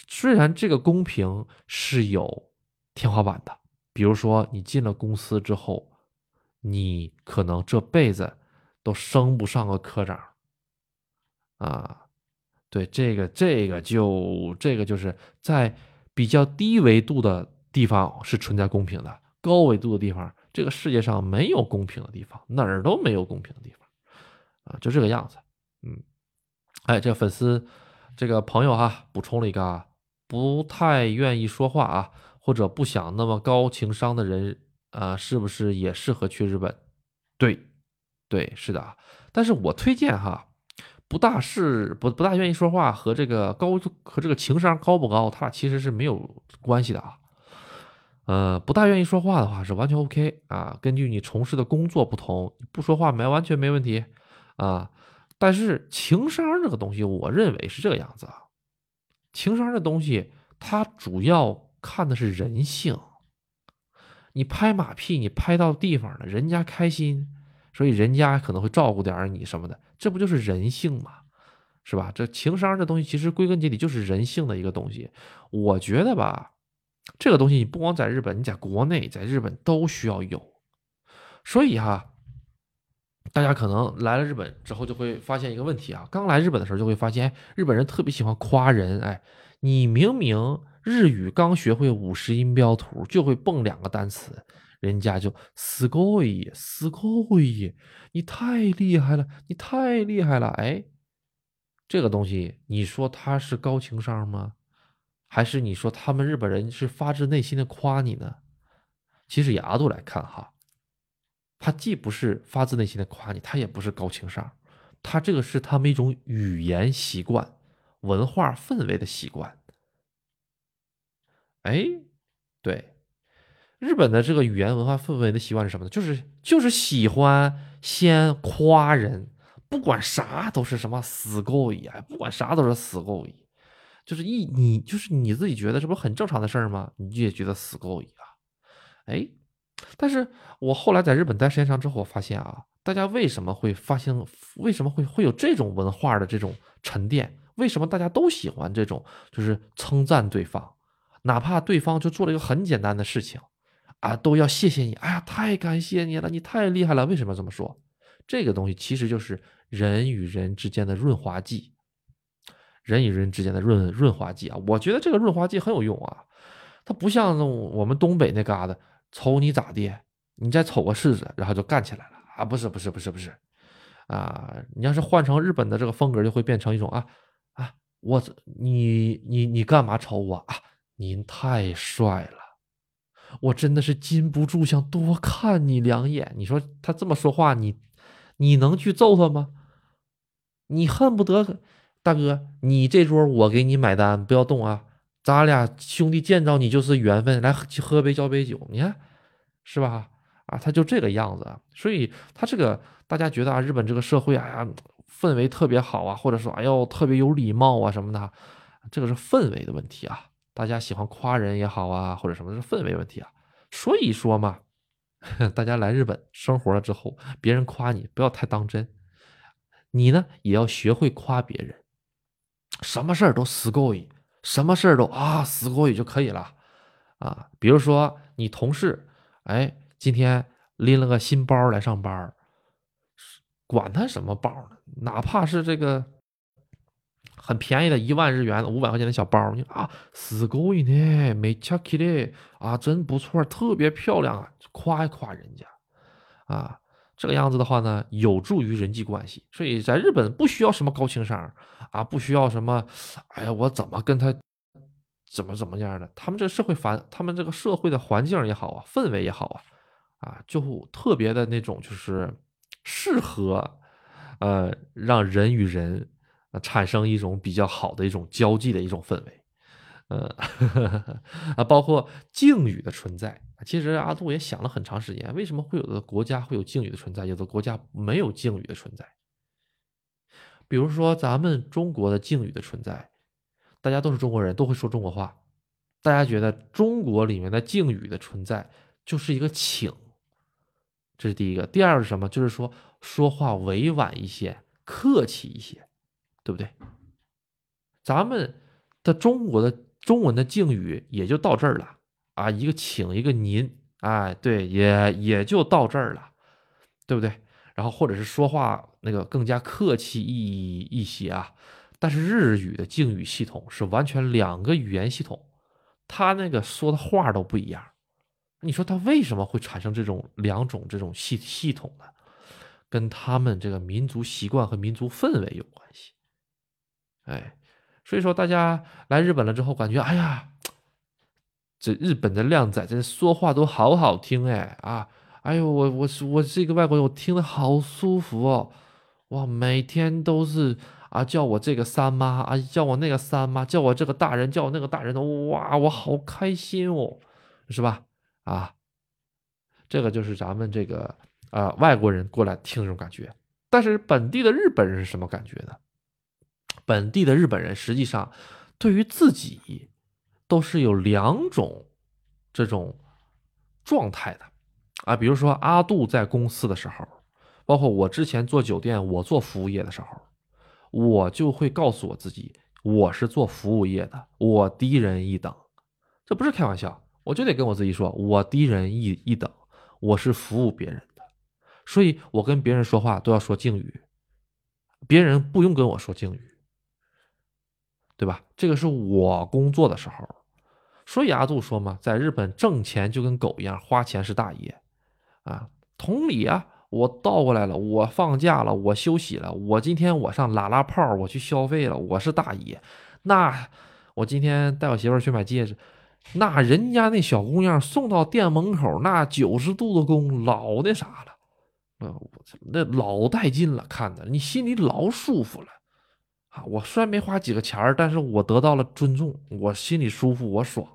虽然这个公平是有天花板的，比如说你进了公司之后，你可能这辈子都升不上个科长。啊，对，这个这个就这个就是在比较低维度的地方是存在公平的，高维度的地方，这个世界上没有公平的地方，哪儿都没有公平的地方，啊，就这个样子。嗯，哎，这粉丝，这个朋友哈，补充了一个啊，不太愿意说话啊，或者不想那么高情商的人啊，是不是也适合去日本？对，对，是的啊。但是我推荐哈。不大是不不大愿意说话和这个高和这个情商高不高，他俩其实是没有关系的啊。呃，不大愿意说话的话是完全 OK 啊。根据你从事的工作不同，不说话没完全没问题啊。但是情商这个东西，我认为是这个样子啊。情商这东西，它主要看的是人性。你拍马屁，你拍到地方了，人家开心，所以人家可能会照顾点你什么的。这不就是人性吗？是吧？这情商这东西其实归根结底就是人性的一个东西。我觉得吧，这个东西你不光在日本，你在国内，在日本都需要有。所以哈，大家可能来了日本之后就会发现一个问题啊。刚来日本的时候就会发现，日本人特别喜欢夸人。哎，你明明日语刚学会五十音标图，就会蹦两个单词。人家就すごい，すごい，你太厉害了，你太厉害了！哎，这个东西，你说他是高情商吗？还是你说他们日本人是发自内心的夸你呢？其实牙度来看哈，他既不是发自内心的夸你，他也不是高情商，他这个是他们一种语言习惯、文化氛围的习惯。哎，对。 日本的这个语言文化氛围的习惯是什么呢？就是就是喜欢先夸人，不管啥都是什么死够一啊，不管啥都是死够一，就是一你就是你自己觉得这不很正常的事儿吗？你也觉得死够一啊？哎，但是我后来在日本待时间长之后，我发现啊，大家为什么会发现为什么会会有这种文化的这种沉淀？为什么大家都喜欢这种就是称赞对方，哪怕对方就做了一个很简单的事情。啊，都要谢谢你！哎呀，太感谢你了，你太厉害了！为什么这么说？这个东西其实就是人与人之间的润滑剂，人与人之间的润润滑剂啊！我觉得这个润滑剂很有用啊，它不像我们东北那嘎达，瞅你咋地，你再瞅个试试，然后就干起来了啊！不是，不是，不是，不是，啊！你要是换成日本的这个风格，就会变成一种啊啊，我你你你干嘛瞅我啊？您太帅了！我真的是禁不住想多看你两眼。你说他这么说话，你你能去揍他吗？你恨不得大哥，你这桌我给你买单，不要动啊！咱俩兄弟见着你就是缘分，来喝杯交杯酒，你看是吧？啊，他就这个样子。所以他这个大家觉得啊，日本这个社会啊氛围特别好啊，或者说哎呦特别有礼貌啊什么的，这个是氛围的问题啊。大家喜欢夸人也好啊，或者什么是氛围问题啊？所以说嘛，大家来日本生活了之后，别人夸你不要太当真，你呢也要学会夸别人，什么事儿都死够意，什么事儿都啊死够意就可以了啊。比如说你同事，哎，今天拎了个新包来上班，管他什么包呢，哪怕是这个。很便宜的一万日元五百块钱的小包，你啊，すごいね，めちゃきれ啊，真不错，特别漂亮啊，夸一夸人家啊，这个样子的话呢，有助于人际关系。所以在日本不需要什么高情商啊，不需要什么，哎呀，我怎么跟他怎么怎么样的？他们这个社会环，他们这个社会的环境也好啊，氛围也好啊，啊，就特别的那种，就是适合呃，让人与人。 啊产生一种比较好的一种交际的一种氛围，呃，啊，包括敬语的存在。其实阿杜也想了很长时间，为什么会有的国家会有敬语的存在，有的国家没有敬语的存在？比如说咱们中国的敬语的存在，大家都是中国人，都会说中国话，大家觉得中国里面的敬语的存在就是一个请，这是第一个。第二是什么？就是说说话委婉一些，客气一些。对不对？咱们的中国的中文的敬语也就到这儿了啊，一个请，一个您，哎，对，也也就到这儿了，对不对？然后或者是说话那个更加客气一一些啊，但是日语的敬语系统是完全两个语言系统，他那个说的话都不一样。你说他为什么会产生这种两种这种系系统呢？跟他们这个民族习惯和民族氛围有关系。哎，所以说大家来日本了之后，感觉哎呀，这日本的靓仔这说话都好好听哎啊！哎呦，我我我这个外国人，我听得好舒服哦！哇，每天都是啊，叫我这个三妈啊，叫我那个三妈，叫我这个大人，叫我那个大人的，哇，我好开心哦，是吧？啊，这个就是咱们这个啊外国人过来听这种感觉。但是本地的日本人是什么感觉呢？本地的日本人实际上对于自己都是有两种这种状态的。啊，比如说阿杜在公司的时候，包括我之前做酒店，我做服务业的时候，我就会告诉我自己，我是做服务业的，我低人一等，这不是开玩笑，我就得跟我自己说，我低人一一等，我是服务别人的，所以我跟别人说话都要说敬语，别人不用跟我说敬语，对吧？这个是我工作的时候，所以阿杜说嘛，在日本挣钱就跟狗一样，花钱是大爷。啊，同理啊，我倒过来了，我放假了，我休息了，我今天我上拉拉炮，我去消费了，我是大爷。那我今天带我媳妇去买戒指，那人家那小姑娘送到店门口，那九十度的躬，老那啥了，那那老带劲了，看的你心里老舒服了啊。我虽然没花几个钱儿，但是我得到了尊重，我心里舒服，我爽，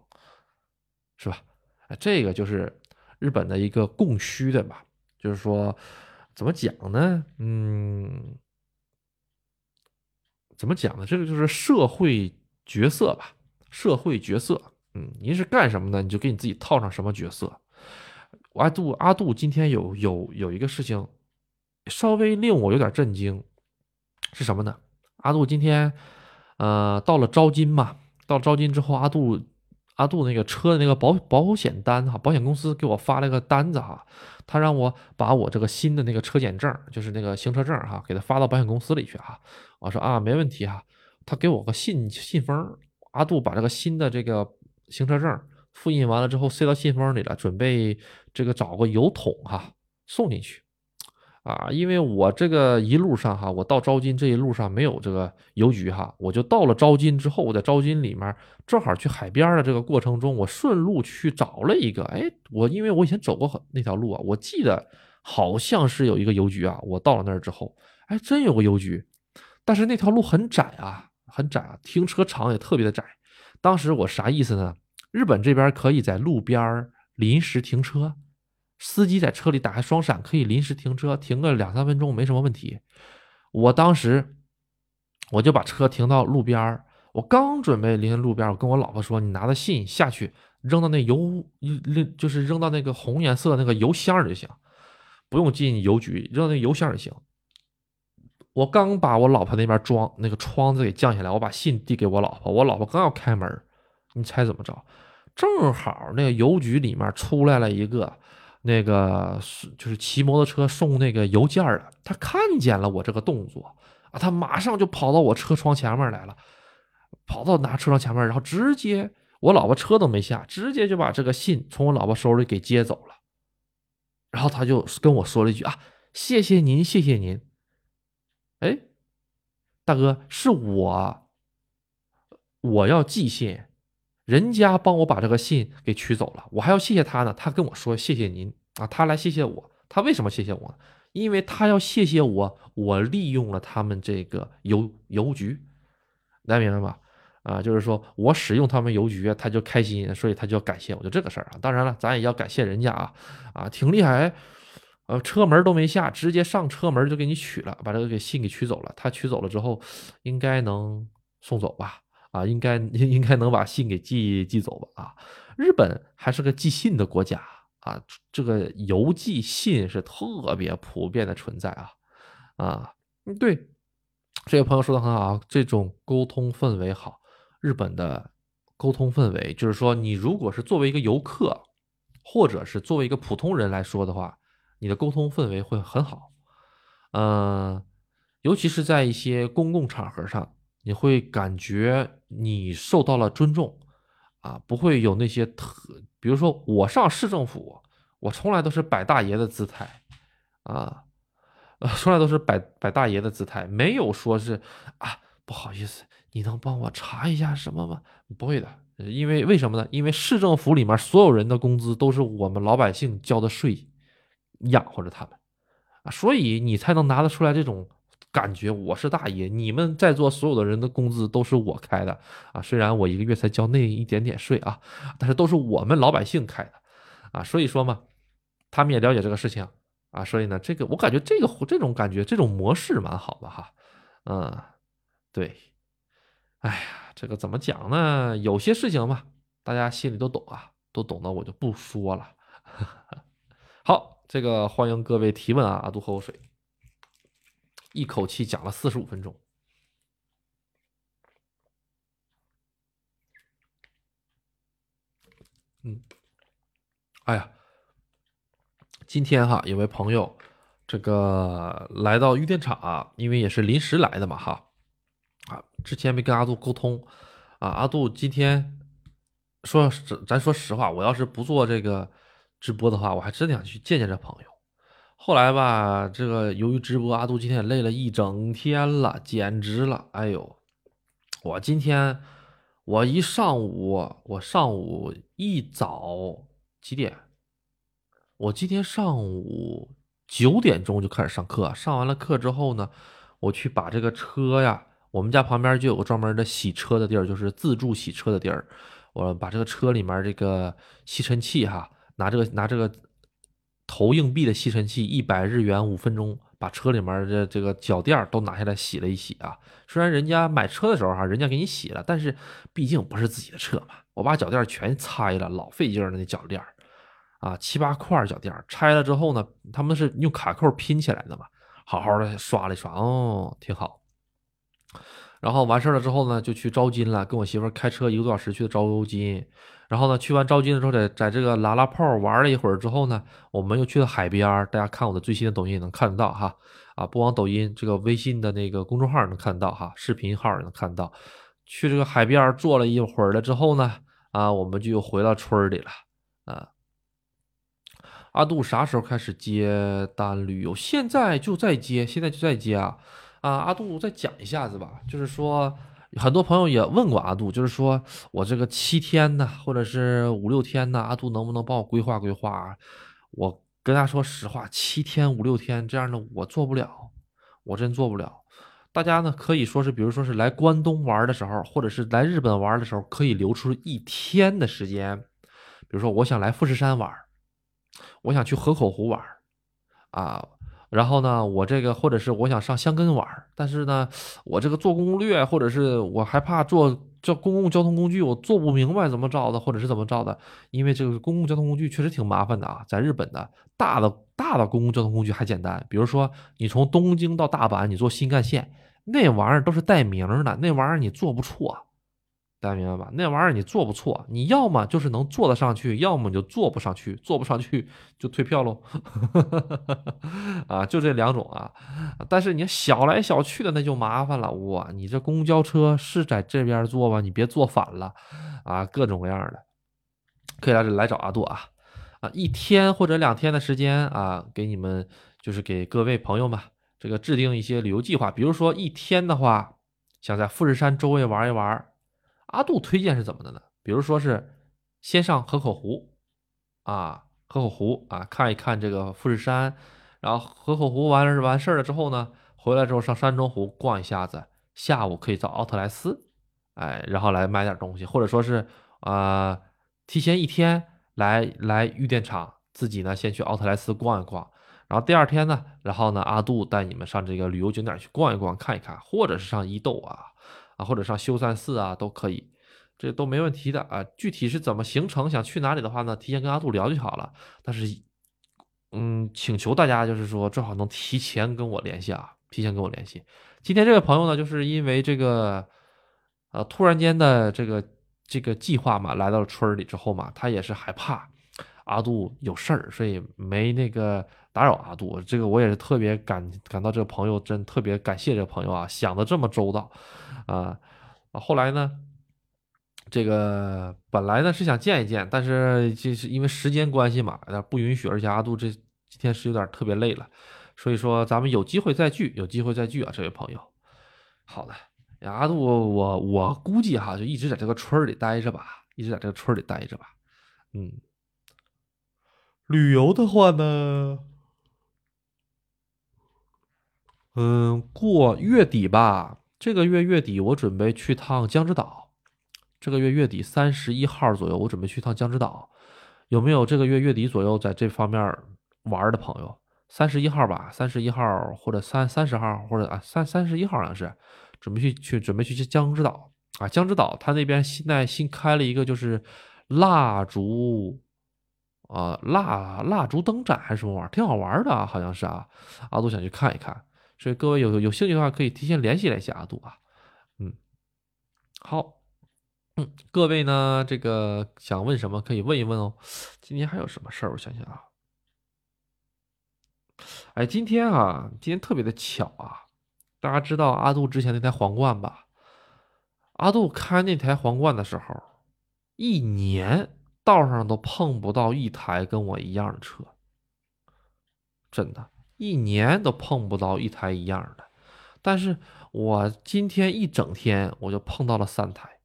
是吧？这个就是。日本的一个供需的吧，就是说，怎么讲呢？嗯，怎么讲呢？这个就是社会角色吧，社会角色。嗯，您是干什么的，你就给你自己套上什么角色。阿杜阿杜今天有有有一个事情，稍微令我有点震惊，是什么呢？阿杜今天，呃，到了招金嘛，到招金之后，阿杜。阿杜那个车的那个保保险单哈，保险公司给我发了个单子哈，他让我把我这个新的那个车检证，就是那个行车证哈，给他发到保险公司里去哈。我说啊，没问题哈。他给我个信信封，阿杜把这个新的这个行车证复印完了之后塞到信封里了，准备这个找个邮筒哈送进去。啊，因为我这个一路上哈，我到招金这一路上没有这个邮局哈，我就到了招金之后，我在招金里面正好去海边的这个过程中，我顺路去找了一个，哎，我因为我以前走过那条路啊，我记得好像是有一个邮局啊，我到了那儿之后，哎，真有个邮局，但是那条路很窄啊，很窄啊，停车场也特别的窄。当时我啥意思呢？日本这边可以在路边临时停车。司机在车里打开双闪，可以临时停车，停个两三分钟没什么问题。我当时我就把车停到路边我刚准备临路边我跟我老婆说：“你拿着信下去，扔到那邮扔就是扔到那个红颜色那个邮箱里就行，不用进邮局，扔到那邮箱就行。”我刚把我老婆那边装那个窗子给降下来，我把信递给我老婆，我老婆刚要开门，你猜怎么着？正好那个邮局里面出来了一个。那个就是骑摩托车送那个邮件的，他看见了我这个动作啊，他马上就跑到我车窗前面来了，跑到拿车窗前面，然后直接我老婆车都没下，直接就把这个信从我老婆手里给接走了，然后他就跟我说了一句啊，谢谢您，谢谢您。哎，大哥，是我，我要寄信。人家帮我把这个信给取走了，我还要谢谢他呢。他跟我说谢谢您啊，他来谢谢我。他为什么谢谢我？因为他要谢谢我，我利用了他们这个邮邮局，大家明白吧？啊，就是说我使用他们邮局，他就开心，所以他就要感谢我，就这个事儿啊。当然了，咱也要感谢人家啊，啊，挺厉害，呃，车门都没下，直接上车门就给你取了，把这个给信给取走了。他取走了之后，应该能送走吧？啊，应该应应该能把信给寄寄走吧？啊，日本还是个寄信的国家啊，这个邮寄信是特别普遍的存在啊啊，对，这位朋友说的很好，这种沟通氛围好，日本的沟通氛围就是说，你如果是作为一个游客，或者是作为一个普通人来说的话，你的沟通氛围会很好，嗯，尤其是在一些公共场合上。你会感觉你受到了尊重啊，不会有那些特，比如说我上市政府，我从来都是摆大爷的姿态啊，从来都是摆摆大爷的姿态，没有说是啊，不好意思，你能帮我查一下什么吗？不会的，因为为什么呢？因为市政府里面所有人的工资都是我们老百姓交的税养活着他们啊，所以你才能拿得出来这种。感觉我是大爷，你们在座所有的人的工资都是我开的啊！虽然我一个月才交那一点点税啊，但是都是我们老百姓开的啊！所以说嘛，他们也了解这个事情啊，所以呢，这个我感觉这个这种感觉这种模式蛮好的哈，嗯，对，哎呀，这个怎么讲呢？有些事情嘛，大家心里都懂啊，都懂的，我就不说了。好，这个欢迎各位提问啊，阿杜喝口水。一口气讲了四十五分钟，嗯，哎呀，今天哈有位朋友这个来到玉电厂啊，因为也是临时来的嘛哈，啊，之前没跟阿杜沟通啊，阿杜今天说咱说实话，我要是不做这个直播的话，我还真想去见见这朋友。后来吧，这个由于直播，阿杜今天也累了一整天了，简直了！哎呦，我今天我一上午，我上午一早几点？我今天上午九点钟就开始上课，上完了课之后呢，我去把这个车呀，我们家旁边就有个专门的洗车的地儿，就是自助洗车的地儿，我把这个车里面这个吸尘器哈，拿这个拿这个。投硬币的吸尘器一百日元五分钟，把车里面的这个脚垫都拿下来洗了一洗啊。虽然人家买车的时候哈，人家给你洗了，但是毕竟不是自己的车嘛。我把脚垫全拆了，老费劲了那脚垫啊，七八块脚垫拆了之后呢，他们是用卡扣拼起来的嘛，好好的刷了一刷，哦，挺好。然后完事了之后呢，就去招金了，跟我媳妇开车一个多小时去的招金。然后呢，去完招金的时候，在在这个拉拉炮玩了一会儿之后呢，我们又去了海边大家看我的最新的抖音也能看得到哈，啊，不光抖音，这个微信的那个公众号也能看得到哈，视频号也能看到。去这个海边坐了一会儿了之后呢，啊，我们就又回到村里了。啊，阿杜啥时候开始接单旅游？现在就在接，现在就在接啊。啊，阿杜再讲一下子吧，就是说。很多朋友也问过阿杜，就是说我这个七天呢，或者是五六天呢，阿杜能不能帮我规划规划？我跟他说实话，七天五六天这样的我做不了，我真做不了。大家呢可以说是，比如说是来关东玩的时候，或者是来日本玩的时候，可以留出一天的时间。比如说我想来富士山玩，我想去河口湖玩，啊。然后呢，我这个或者是我想上香根玩，但是呢，我这个做攻略，或者是我害怕坐叫公共交通工具，我做不明白怎么着的，或者是怎么着的，因为这个公共交通工具确实挺麻烦的啊。在日本的大的大的公共交通工具还简单，比如说你从东京到大阪，你坐新干线，那玩意儿都是带名的，那玩意儿你坐不错。大家明白吧？那玩意儿你做不错，你要么就是能做得上去，要么你就做不上去，做不上去就退票喽。啊，就这两种啊。但是你小来小去的那就麻烦了。哇，你这公交车是在这边坐吧？你别坐反了啊！各种各样的，可以来这来找阿杜啊啊！一天或者两天的时间啊，给你们就是给各位朋友们这个制定一些旅游计划。比如说一天的话，想在富士山周围玩一玩。阿杜推荐是怎么的呢？比如说是先上河口湖，啊，河口湖啊，看一看这个富士山，然后河口湖完了完事儿了之后呢，回来之后上山中湖逛一下子，下午可以到奥特莱斯，哎，然后来买点东西，或者说是啊，提前一天来来玉电厂，自己呢先去奥特莱斯逛一逛，然后第二天呢，然后呢阿杜带你们上这个旅游景点去逛一逛，看一看，或者是上伊豆啊。啊，或者上修善寺啊，都可以，这都没问题的啊。具体是怎么行程，想去哪里的话呢，提前跟阿杜聊就好了。但是，嗯，请求大家就是说，最好能提前跟我联系啊，提前跟我联系。今天这位朋友呢，就是因为这个，呃，突然间的这个这个计划嘛，来到了村里之后嘛，他也是害怕阿杜有事儿，所以没那个打扰阿杜，这个我也是特别感感到这个朋友真特别感谢这个朋友啊，想的这么周到啊。后来呢，这个本来呢是想见一见，但是就是因为时间关系嘛，不允许，而且阿杜这今天是有点特别累了，所以说咱们有机会再聚，有机会再聚啊，这位朋友。好的，阿杜，我我估计哈，就一直在这个村里待着吧，一直在这个村里待着吧，嗯。旅游的话呢，嗯，过月底吧。这个月月底我准备去趟江之岛。这个月月底三十一号左右，我准备去趟江之岛。有没有这个月月底左右在这方面玩的朋友？三十一号吧，三十一号或者三三十号或者啊三三十一号好像是准备去去准备去江之岛啊。江之岛它那边现在新开了一个就是蜡烛。啊，蜡蜡烛灯展还是什么玩意儿，挺好玩的，好像是啊。阿杜想去看一看，所以各位有有兴趣的话，可以提前联系联系阿杜啊。嗯，好，嗯，各位呢，这个想问什么可以问一问哦。今天还有什么事儿？我想想啊。哎，今天啊，今天特别的巧啊。大家知道阿杜之前那台皇冠吧？阿杜开那台皇冠的时候，一年。道上都碰不到一台跟我一样的车，真的，一年都碰不到一台一样的。但是我今天一整天我就碰到了三台，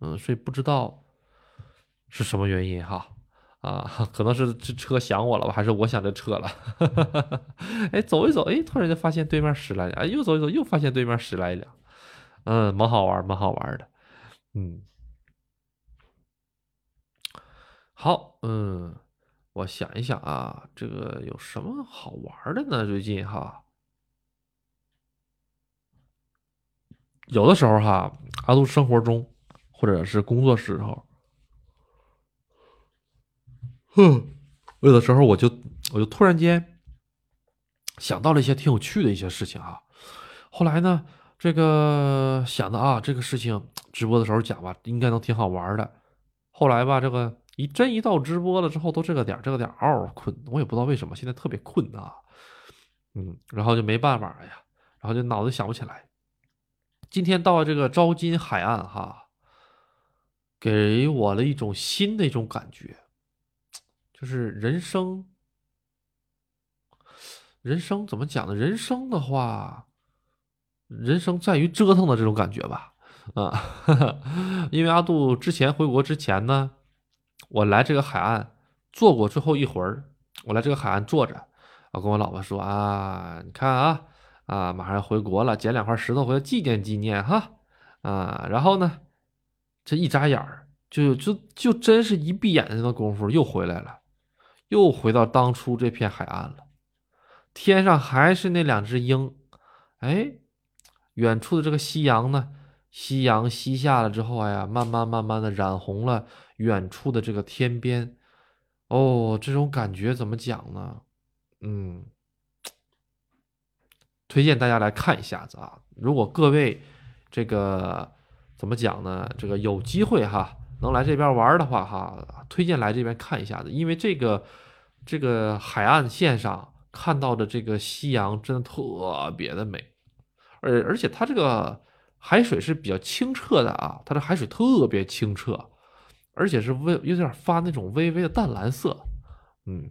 嗯，所以不知道是什么原因哈，啊，可能是这车想我了吧，还是我想这车了？哎，走一走，哎，突然就发现对面驶来辆，哎，又走一走，又发现对面驶来一辆，嗯，蛮好玩，蛮好玩的，嗯。好，嗯，我想一想啊，这个有什么好玩的呢？最近哈，有的时候哈，阿杜生活中或者是工作时候，哼，有的时候我就我就突然间想到了一些挺有趣的一些事情啊。后来呢，这个想的啊，这个事情直播的时候讲吧，应该能挺好玩的。后来吧，这个。一真一到直播了之后，都这个点这个点嗷嗷困，我也不知道为什么，现在特别困啊，嗯，然后就没办法了呀，然后就脑子想不起来。今天到这个招金海岸哈，给我了一种新的一种感觉，就是人生，人生怎么讲呢？人生的话，人生在于折腾的这种感觉吧，啊，因为阿杜之前回国之前呢。我来这个海岸坐过最后一回儿，我来这个海岸坐着，我跟我老婆说啊，你看啊啊，马上要回国了，捡两块石头回来纪念纪念哈啊，然后呢，这一眨眼儿就就就真是一闭眼睛的功夫又回来了，又回到当初这片海岸了，天上还是那两只鹰，哎，远处的这个夕阳呢，夕阳西下了之后，哎呀，慢慢慢慢的染红了。远处的这个天边，哦，这种感觉怎么讲呢？嗯，推荐大家来看一下子啊！如果各位这个怎么讲呢？这个有机会哈，能来这边玩的话哈，推荐来这边看一下子，因为这个这个海岸线上看到的这个夕阳真的特别的美，而而且它这个海水是比较清澈的啊，它的海水特别清澈。而且是微有点发那种微微的淡蓝色，嗯，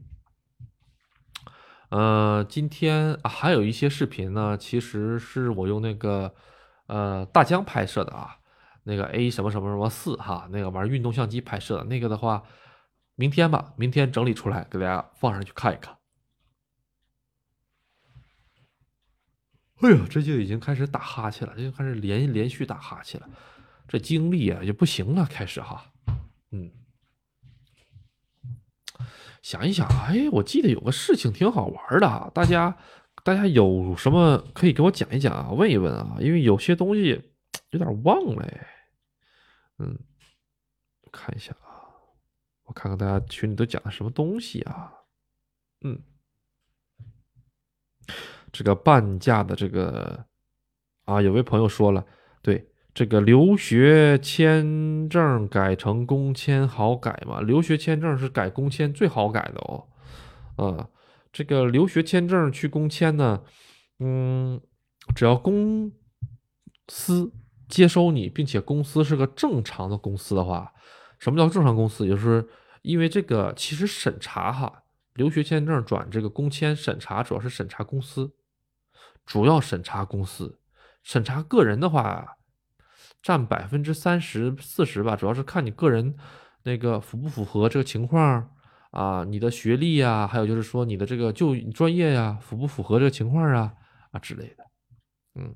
呃，今天还有一些视频呢，其实是我用那个呃大疆拍摄的啊，那个 A 什么什么什么四哈，那个玩运动相机拍摄的那个的话，明天吧，明天整理出来给大家放上去看一看。哎呦，这就已经开始打哈欠了，这就开始连连续打哈欠了，这精力啊也不行了，开始哈。嗯，想一想，哎，我记得有个事情挺好玩的，大家，大家有什么可以给我讲一讲啊？问一问啊，因为有些东西有点忘了。嗯，看一下啊，我看看大家群里都讲的什么东西啊？嗯，这个半价的这个啊，有位朋友说了，对。这个留学签证改成工签好改吗？留学签证是改工签最好改的哦。啊，这个留学签证去工签呢，嗯，只要公司接收你，并且公司是个正常的公司的话，什么叫正常公司？也就是因为这个其实审查哈，留学签证转这个工签审查主要是审查公司，主要审查公司，审查个人的话。占百分之三十四十吧，主要是看你个人那个符不符合这个情况啊，你的学历呀，还有就是说你的这个就专业呀，符不符合这个情况啊啊之类的。嗯，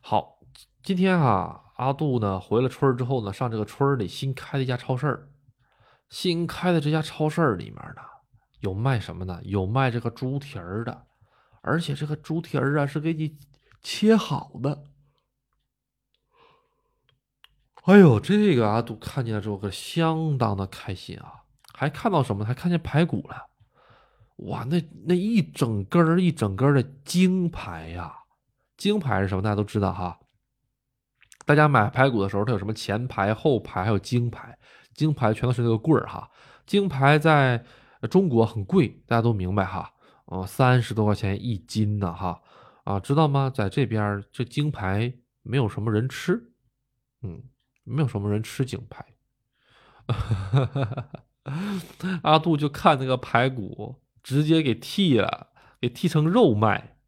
好，今天啊，阿杜呢回了村之后呢，上这个村里新开的一家超市新开的这家超市里面呢，有卖什么呢？有卖这个猪蹄儿的，而且这个猪蹄儿啊是给你切好的。哎呦，这个阿杜看见了之后可相当的开心啊！还看到什么？还看见排骨了！哇，那那一整根儿一整根儿的京排呀！京排是什么？大家都知道哈。大家买排骨的时候，它有什么前排、后排，还有精排。精排全都是那个棍儿哈。精排在中国很贵，大家都明白哈。哦，三十多块钱一斤呢哈。啊，知道吗？在这边这金牌没有什么人吃，嗯。没有什么人吃金牌，阿杜就看那个排骨，直接给剔了，给剔成肉卖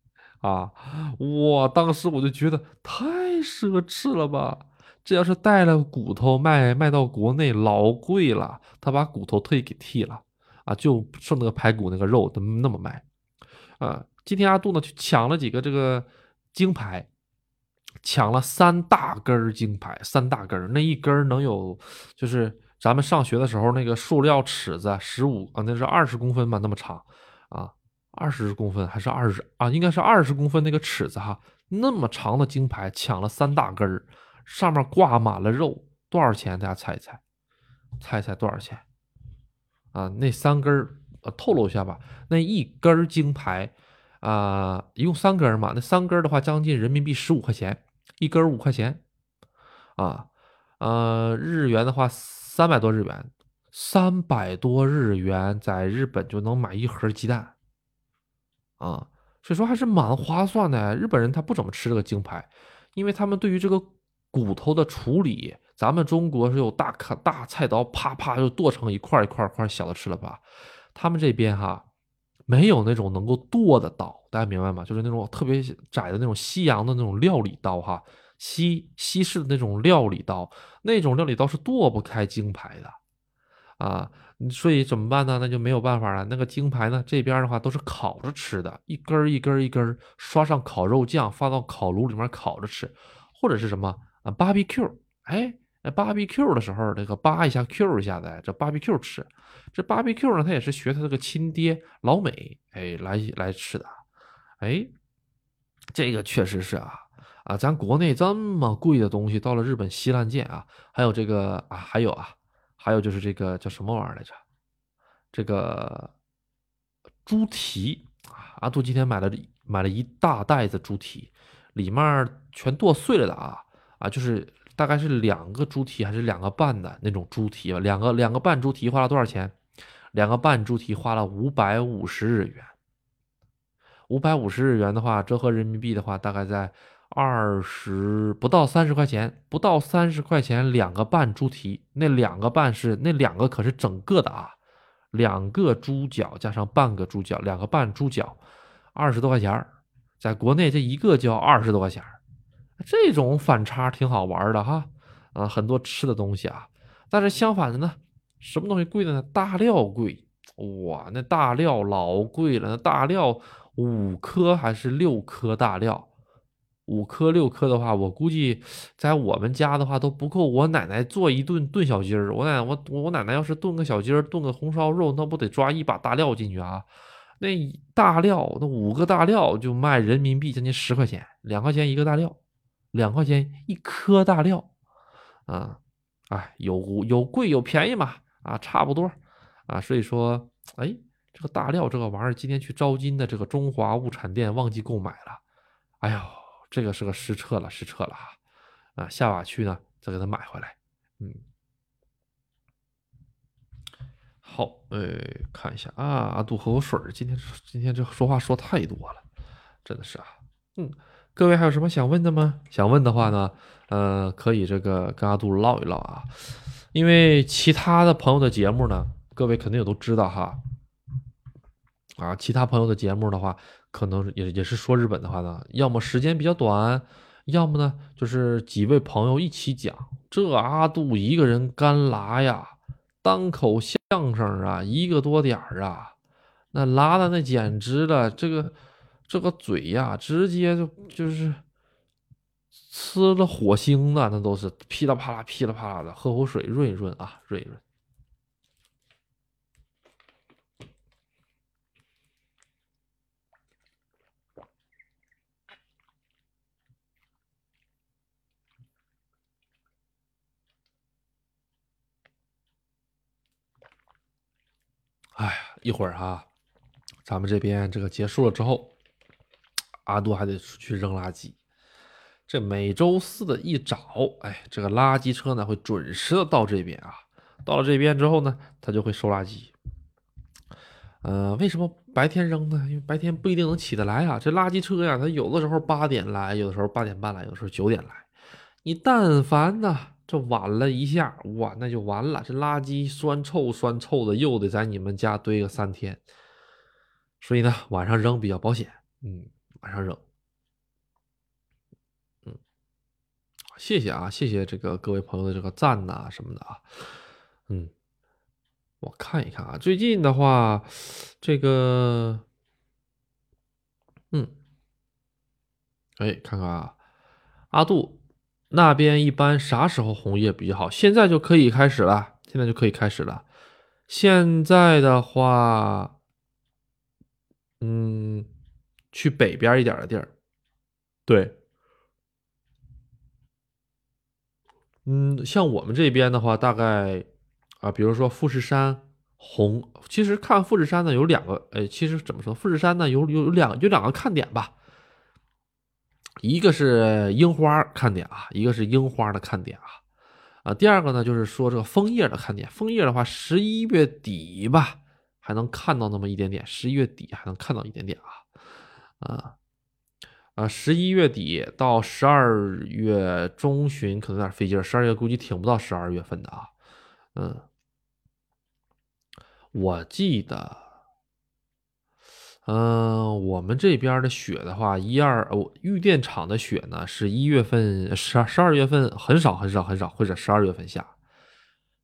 啊！哇，当时我就觉得太奢侈了吧！这要是带了骨头卖，卖到国内老贵了。他把骨头特意给剔了啊，就剩那个排骨那个肉，他那么卖啊！今天阿杜呢去抢了几个这个金牌。抢了三大根金牌，三大根那一根能有，就是咱们上学的时候那个塑料尺子，十五啊，那是二十公分吧，那么长啊，二十公分还是二十啊？应该是二十公分那个尺子哈，那么长的金牌抢了三大根上面挂满了肉，多少钱？大家猜一猜，猜一猜多少钱？啊，那三根呃，透露一下吧，那一根儿金牌。啊，一共三根嘛，那三根的话，将近人民币十五块钱，一根五块钱，啊，呃，日元的话三百多日元，三百多日元在日本就能买一盒鸡蛋，啊，所以说还是蛮划算的。日本人他不怎么吃这个金牌，因为他们对于这个骨头的处理，咱们中国是有大砍大菜刀，啪啪就剁成一块一块一块小的吃了吧，他们这边哈。没有那种能够剁的刀，大家明白吗？就是那种特别窄的那种西洋的那种料理刀，哈，西西式的那种料理刀，那种料理刀是剁不开京排的，啊，所以怎么办呢？那就没有办法了。那个京排呢，这边的话都是烤着吃的，一根一根一根刷上烤肉酱，放到烤炉里面烤着吃，或者是什么啊，barbecue，哎。那 barbecue 的时候，这个扒一下 Q 一下的，这 barbecue 吃，这 barbecue 呢，他也是学他这个亲爹老美，哎，来来吃的，哎，这个确实是啊，啊，咱国内这么贵的东西，到了日本稀烂贱啊，还有这个啊，还有啊，还有就是这个叫什么玩意儿来着？这个猪蹄啊，阿杜今天买了买了一大袋子猪蹄，里面全剁碎了的啊，啊，就是。大概是两个猪蹄还是两个半的那种猪蹄吧，两个两个半猪蹄花了多少钱？两个半猪蹄花了五百五十日元。五百五十日元的话，折合人民币的话，大概在二十不到三十块钱，不到三十块钱两个半猪蹄。那两个半是那两个可是整个的啊，两个猪脚加上半个猪脚，两个半猪脚，二十多块钱在国内这一个就要二十多块钱这种反差挺好玩的哈，啊，很多吃的东西啊，但是相反的呢，什么东西贵的呢？大料贵，哇，那大料老贵了，那大料五颗还是六颗大料？五颗六颗的话，我估计在我们家的话都不够我奶奶做一顿炖小鸡儿。我奶我我奶奶要是炖个小鸡儿，炖个红烧肉，那不得抓一把大料进去啊？那大料那五个大料就卖人民币将近十块钱，两块钱一个大料。两块钱一颗大料，啊，哎，有有贵有便宜嘛，啊，差不多，啊，所以说，哎，这个大料这个玩意儿，今天去招金的这个中华物产店忘记购买了，哎呦，这个是个失策了，失策了哈，啊，下把去呢再给他买回来，嗯，好，哎，看一下啊，阿杜喝口水。今天今天这说话说太多了，真的是啊。嗯，各位还有什么想问的吗？想问的话呢，呃，可以这个跟阿杜唠一唠啊。因为其他的朋友的节目呢，各位肯定也都知道哈。啊，其他朋友的节目的话，可能也也是说日本的话呢，要么时间比较短，要么呢就是几位朋友一起讲。这阿杜一个人干拉呀。单口相声啊，一个多点儿啊，那拉的那简直了，这个这个嘴呀，直接就就是吃了火星子，那都是噼里啪啦噼里啪啦的，喝口水润一润啊，润一润。哎呀，一会儿哈，咱们这边这个结束了之后，阿杜还得出去扔垃圾。这每周四的一早，哎，这个垃圾车呢会准时的到这边啊。到了这边之后呢，他就会收垃圾。呃，为什么白天扔呢？因为白天不一定能起得来啊。这垃圾车呀，它有的时候八点来，有的时候八点半来，有的时候九点来。你但凡呢。这晚了一下，哇，那就完了。这垃圾酸臭酸臭的，又得在你们家堆个三天。所以呢，晚上扔比较保险。嗯，晚上扔。嗯，谢谢啊，谢谢这个各位朋友的这个赞呐什么的啊。嗯，我看一看啊，最近的话，这个，嗯，哎，看看啊，阿杜。那边一般啥时候红叶比较好？现在就可以开始了，现在就可以开始了。现在的话，嗯，去北边一点的地儿，对，嗯，像我们这边的话，大概啊，比如说富士山红，其实看富士山呢有两个，哎，其实怎么说，富士山呢有有两有两个看点吧。一个是樱花看点啊，一个是樱花的看点啊，啊，第二个呢就是说这个枫叶的看点。枫叶的话，十一月底吧还能看到那么一点点，十一月底还能看到一点点啊，啊，啊，十一月底到十二月中旬可能有点费劲，十二月估计挺不到十二月份的啊，嗯，我记得。嗯，我们这边的雪的话，一二哦，玉电厂的雪呢，是一月份、十十二月份很少很少很少，或者十二月份下。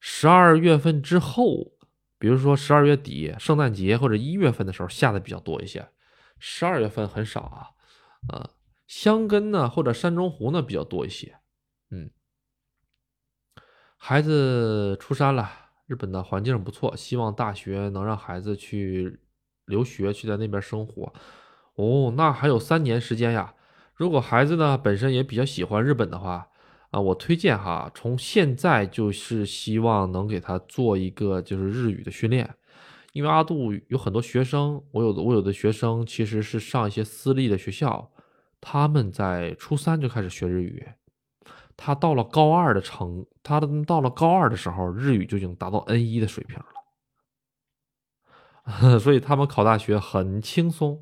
十二月份之后，比如说十二月底、圣诞节或者一月份的时候下的比较多一些。十二月份很少啊，啊，香根呢或者山中湖呢比较多一些。嗯，孩子出山了，日本的环境不错，希望大学能让孩子去。留学去在那边生活，哦，那还有三年时间呀。如果孩子呢本身也比较喜欢日本的话，啊，我推荐哈，从现在就是希望能给他做一个就是日语的训练，因为阿杜有很多学生，我有的我有的学生其实是上一些私立的学校，他们在初三就开始学日语，他到了高二的成，他到了高二的时候，日语就已经达到 N 一的水平了。所以他们考大学很轻松，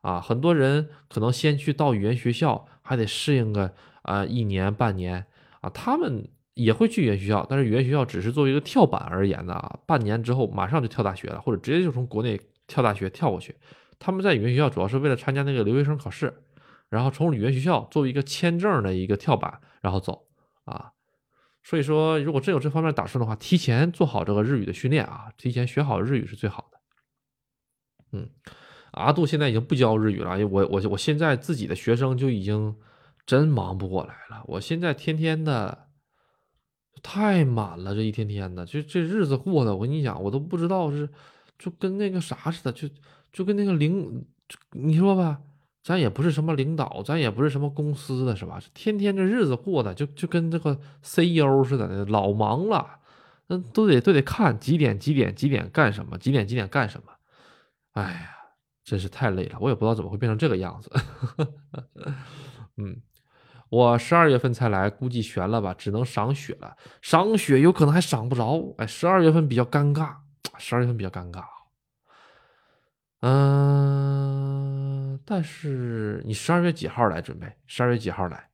啊，很多人可能先去到语言学校，还得适应个啊一年半年。啊，他们也会去语言学校，但是语言学校只是作为一个跳板而言的啊，半年之后马上就跳大学了，或者直接就从国内跳大学跳过去。他们在语言学校主要是为了参加那个留学生考试，然后从语言学校作为一个签证的一个跳板，然后走啊。所以说，如果真有这方面打算的话，提前做好这个日语的训练啊，提前学好日语是最好的。嗯，阿杜现在已经不教日语了，我我我现在自己的学生就已经真忙不过来了。我现在天天的太满了，这一天天的，就这日子过的，我跟你讲，我都不知道是就跟那个啥似的，就就跟那个领，你说吧。咱也不是什么领导，咱也不是什么公司的，是吧？天天这日子过的就就跟这个 CEO 似的，老忙了，那都得都得看几点几点几点干什么，几点几点干什么。哎呀，真是太累了，我也不知道怎么会变成这个样子。嗯，我十二月份才来，估计悬了吧，只能赏雪了。赏雪有可能还赏不着，哎，十二月份比较尴尬十二月份比较尴尬。嗯，但是你十二月几号来准备？十二月几号来？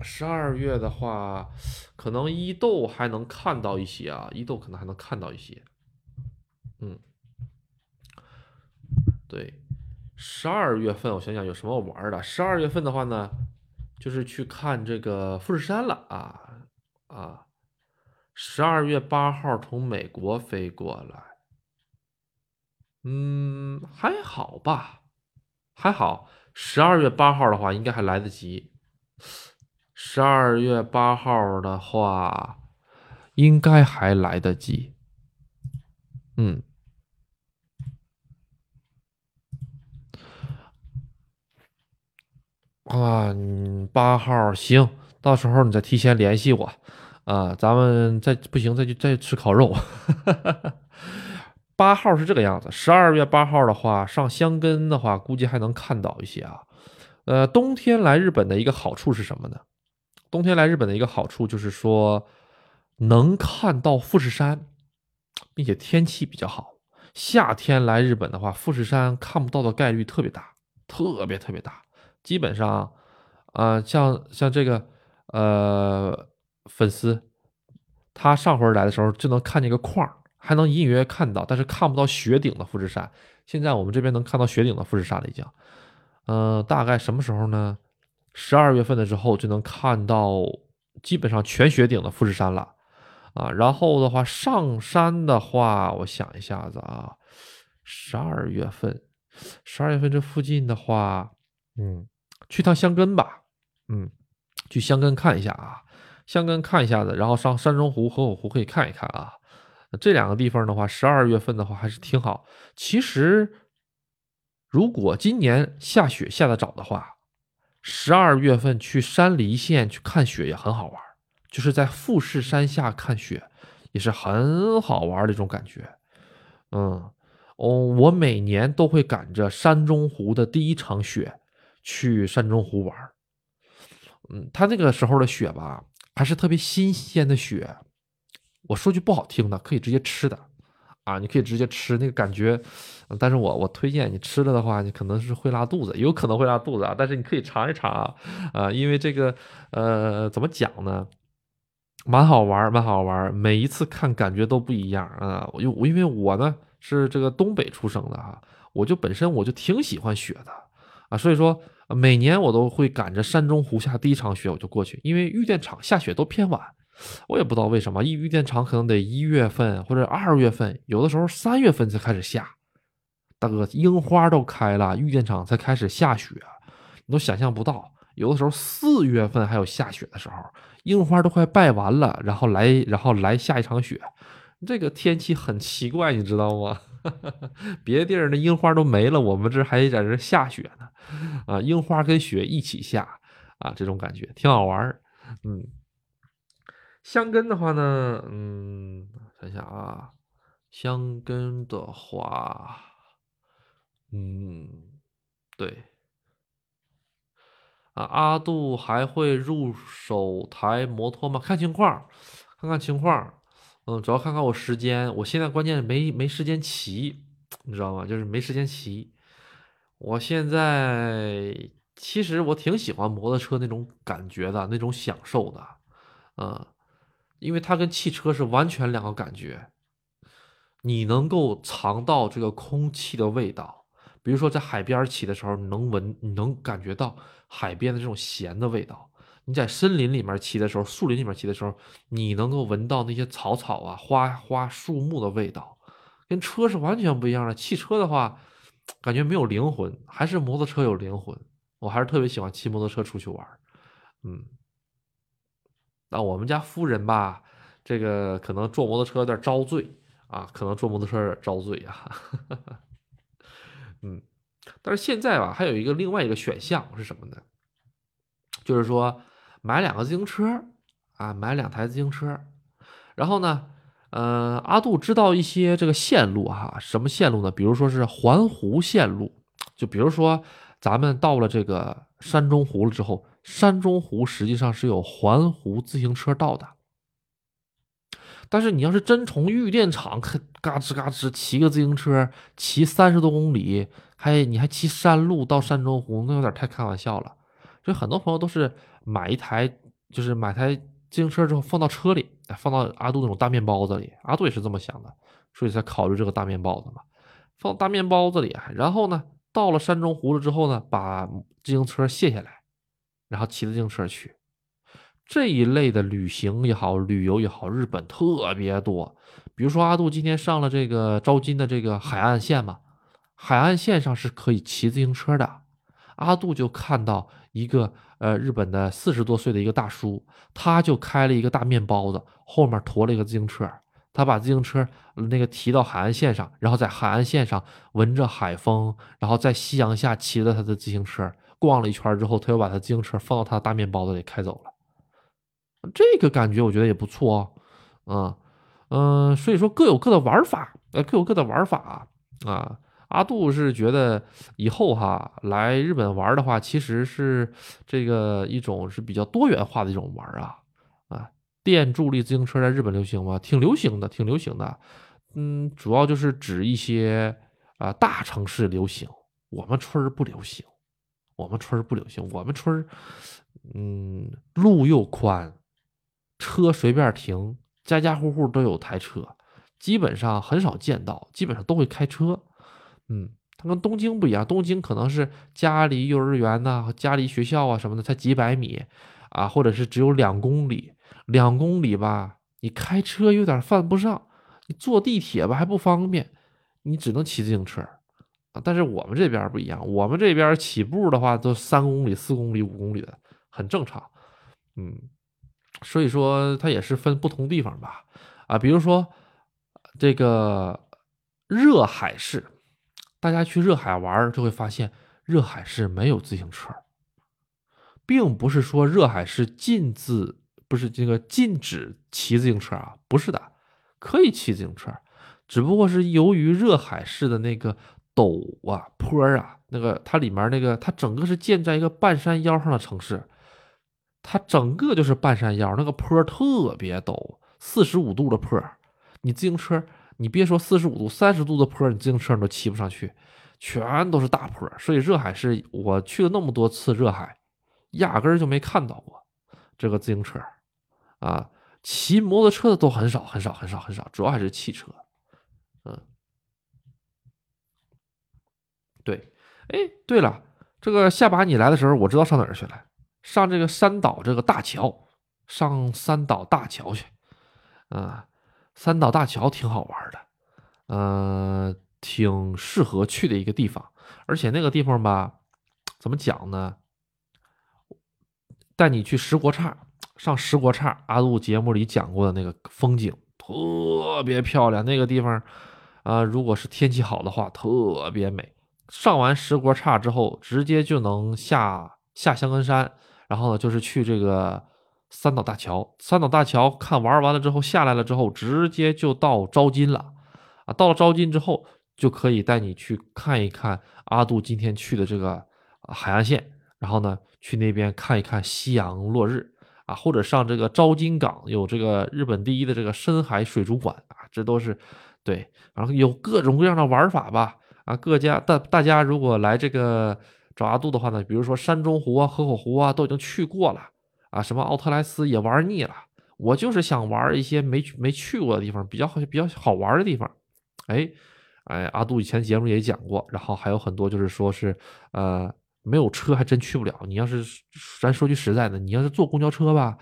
十二月的话，可能伊豆还能看到一些啊，伊豆可能还能看到一些。嗯，对，十二月份我想想有什么玩的。十二月份的话呢，就是去看这个富士山了啊啊！十二月八号从美国飞过来。嗯，还好吧，还好。十二月八号的话，应该还来得及。十二月八号的话，应该还来得及。嗯，啊，八号行，到时候你再提前联系我，啊，咱们再不行再去再吃烤肉。八号是这个样子，十二月八号的话，上香根的话，估计还能看到一些啊。呃，冬天来日本的一个好处是什么呢？冬天来日本的一个好处就是说，能看到富士山，并且天气比较好。夏天来日本的话，富士山看不到的概率特别大，特别特别大。基本上，啊，像像这个呃粉丝，他上回来的时候就能看见个框。还能隐隐约约看到，但是看不到雪顶的富士山。现在我们这边能看到雪顶的富士山了，已经。嗯，大概什么时候呢？十二月份的时候就能看到基本上全雪顶的富士山了啊。然后的话，上山的话，我想一下子啊，十二月份，十二月份这附近的话，嗯，去趟香根吧，嗯，去香根看一下啊，香根看一下子，然后上山中湖、河口湖可以看一看啊。这两个地方的话，十二月份的话还是挺好。其实，如果今年下雪下的早的话，十二月份去山梨县去看雪也很好玩，就是在富士山下看雪也是很好玩的一种感觉。嗯，哦，我每年都会赶着山中湖的第一场雪去山中湖玩。嗯，他那个时候的雪吧，还是特别新鲜的雪。我说句不好听的，可以直接吃的，啊，你可以直接吃那个感觉，但是我我推荐你吃了的话，你可能是会拉肚子，有可能会拉肚子啊，但是你可以尝一尝啊，啊，因为这个呃怎么讲呢，蛮好玩，蛮好玩，每一次看感觉都不一样啊，我因因为我呢是这个东北出生的哈，我就本身我就挺喜欢雪的啊，所以说每年我都会赶着山中湖下第一场雪我就过去，因为玉电厂下雪都偏晚。我也不知道为什么，一玉电厂可能得一月份或者二月份，有的时候三月份才开始下。大哥，樱花都开了，玉电厂才开始下雪，你都想象不到。有的时候四月份还有下雪的时候，樱花都快败完了，然后来，然后来下一场雪。这个天气很奇怪，你知道吗？别地儿那樱花都没了，我们这还在这下雪呢。啊，樱花跟雪一起下，啊，这种感觉挺好玩嗯。香根的话呢，嗯，想想啊，香根的话，嗯，对，啊，阿杜还会入手台摩托吗？看情况，看看情况，嗯，主要看看我时间。我现在关键没没时间骑，你知道吗？就是没时间骑。我现在其实我挺喜欢摩托车那种感觉的，那种享受的，嗯。因为它跟汽车是完全两个感觉，你能够尝到这个空气的味道，比如说在海边骑的时候，你能闻，你能感觉到海边的这种咸的味道；你在森林里面骑的时候，树林里面骑的时候，你能够闻到那些草草啊、花花树木的味道，跟车是完全不一样的。汽车的话，感觉没有灵魂，还是摩托车有灵魂。我还是特别喜欢骑摩托车出去玩，嗯。那我们家夫人吧，这个可能坐摩托车有点遭罪啊，可能坐摩托车有点遭罪啊。嗯，但是现在吧，还有一个另外一个选项是什么呢？就是说买两个自行车啊，买两台自行车，然后呢，呃，阿杜知道一些这个线路哈，什么线路呢？比如说是环湖线路，就比如说咱们到了这个山中湖了之后。山中湖实际上是有环湖自行车道的，但是你要是真从玉电厂嘎吱嘎吱骑个自行车，骑三十多公里，还你还骑山路到山中湖，那有点太开玩笑了。所以很多朋友都是买一台，就是买台自行车之后放到车里，放到阿杜那种大面包子里。阿杜也是这么想的，所以才考虑这个大面包子嘛，放大面包子里。然后呢，到了山中湖了之后呢，把自行车卸下来，然后骑自行车去。这一类的旅行也好，旅游也好，日本特别多。比如说阿杜今天上了这个招金的这个海岸线嘛，海岸线上是可以骑自行车的。阿杜就看到一个呃日本的四十多岁的一个大叔，他就开了一个大面包子，后面驮了一个自行车，他把自行车那个提到海岸线上，然后在海岸线上闻着海风，然后在夕阳下骑着他的自行车逛了一圈之后，他又把他自行车放到他的大面包子里开走了。这个感觉我觉得也不错哦，嗯嗯，所以说各有各的玩法，呃，各有各的玩法啊。阿杜是觉得以后哈来日本玩的话，其实是这个一种是比较多元化的一种玩啊啊。电助力自行车在日本流行吗？挺流行的，挺流行的。嗯，主要就是指一些啊大城市流行，我们村不流行，我们村不流行，我们村嗯路又宽。车随便停，家家户户都有台车，基本上很少见到，基本上都会开车。嗯，它跟东京不一样，东京可能是家离幼儿园呐、家离学校啊什么的才几百米啊，或者是只有两公里，两公里吧，你开车有点犯不上，你坐地铁吧还不方便，你只能骑自行车。但是我们这边不一样，我们这边起步的话都三公里、四公里、五公里的，很正常。嗯。所以说，它也是分不同地方吧，啊，比如说这个热海市，大家去热海玩就会发现，热海市没有自行车，并不是说热海市禁止，不是这个禁止骑自行车啊，不是的，可以骑自行车，只不过是由于热海市的那个陡啊坡啊，那个它里面那个它整个是建在一个半山腰上的城市。它整个就是半山腰，那个坡特别陡，四十五度的坡，你自行车，你别说四十五度，三十度的坡，你自行车你都骑不上去，全都是大坡。所以热海是我去了那么多次热海，压根儿就没看到过这个自行车啊，骑摩托车的都很少很少很少很少，主要还是汽车。嗯，对，哎，对了，这个下把你来的时候，我知道上哪儿去了。上这个三岛这个大桥，上三岛大桥去，啊，三岛大桥挺好玩的，呃，挺适合去的一个地方。而且那个地方吧，怎么讲呢？带你去石国岔，上石国岔，阿杜节目里讲过的那个风景特别漂亮。那个地方啊，如果是天气好的话，特别美。上完石国岔之后，直接就能下下香根山。然后呢，就是去这个三岛大桥。三岛大桥看玩完了之后，下来了之后，直接就到招金了。啊，到了招金之后，就可以带你去看一看阿杜今天去的这个海岸线。然后呢，去那边看一看夕阳落日啊，或者上这个招金港，有这个日本第一的这个深海水族馆啊，这都是对。然后有各种各样的玩法吧。啊，各家大大家如果来这个。找阿杜的话呢，比如说山中湖啊、河口湖啊，都已经去过了啊。什么奥特莱斯也玩腻了，我就是想玩一些没没去过的地方，比较好比较好玩的地方。哎哎，阿杜以前节目也讲过，然后还有很多就是说是呃没有车还真去不了。你要是咱说句实在的，你要是坐公交车吧，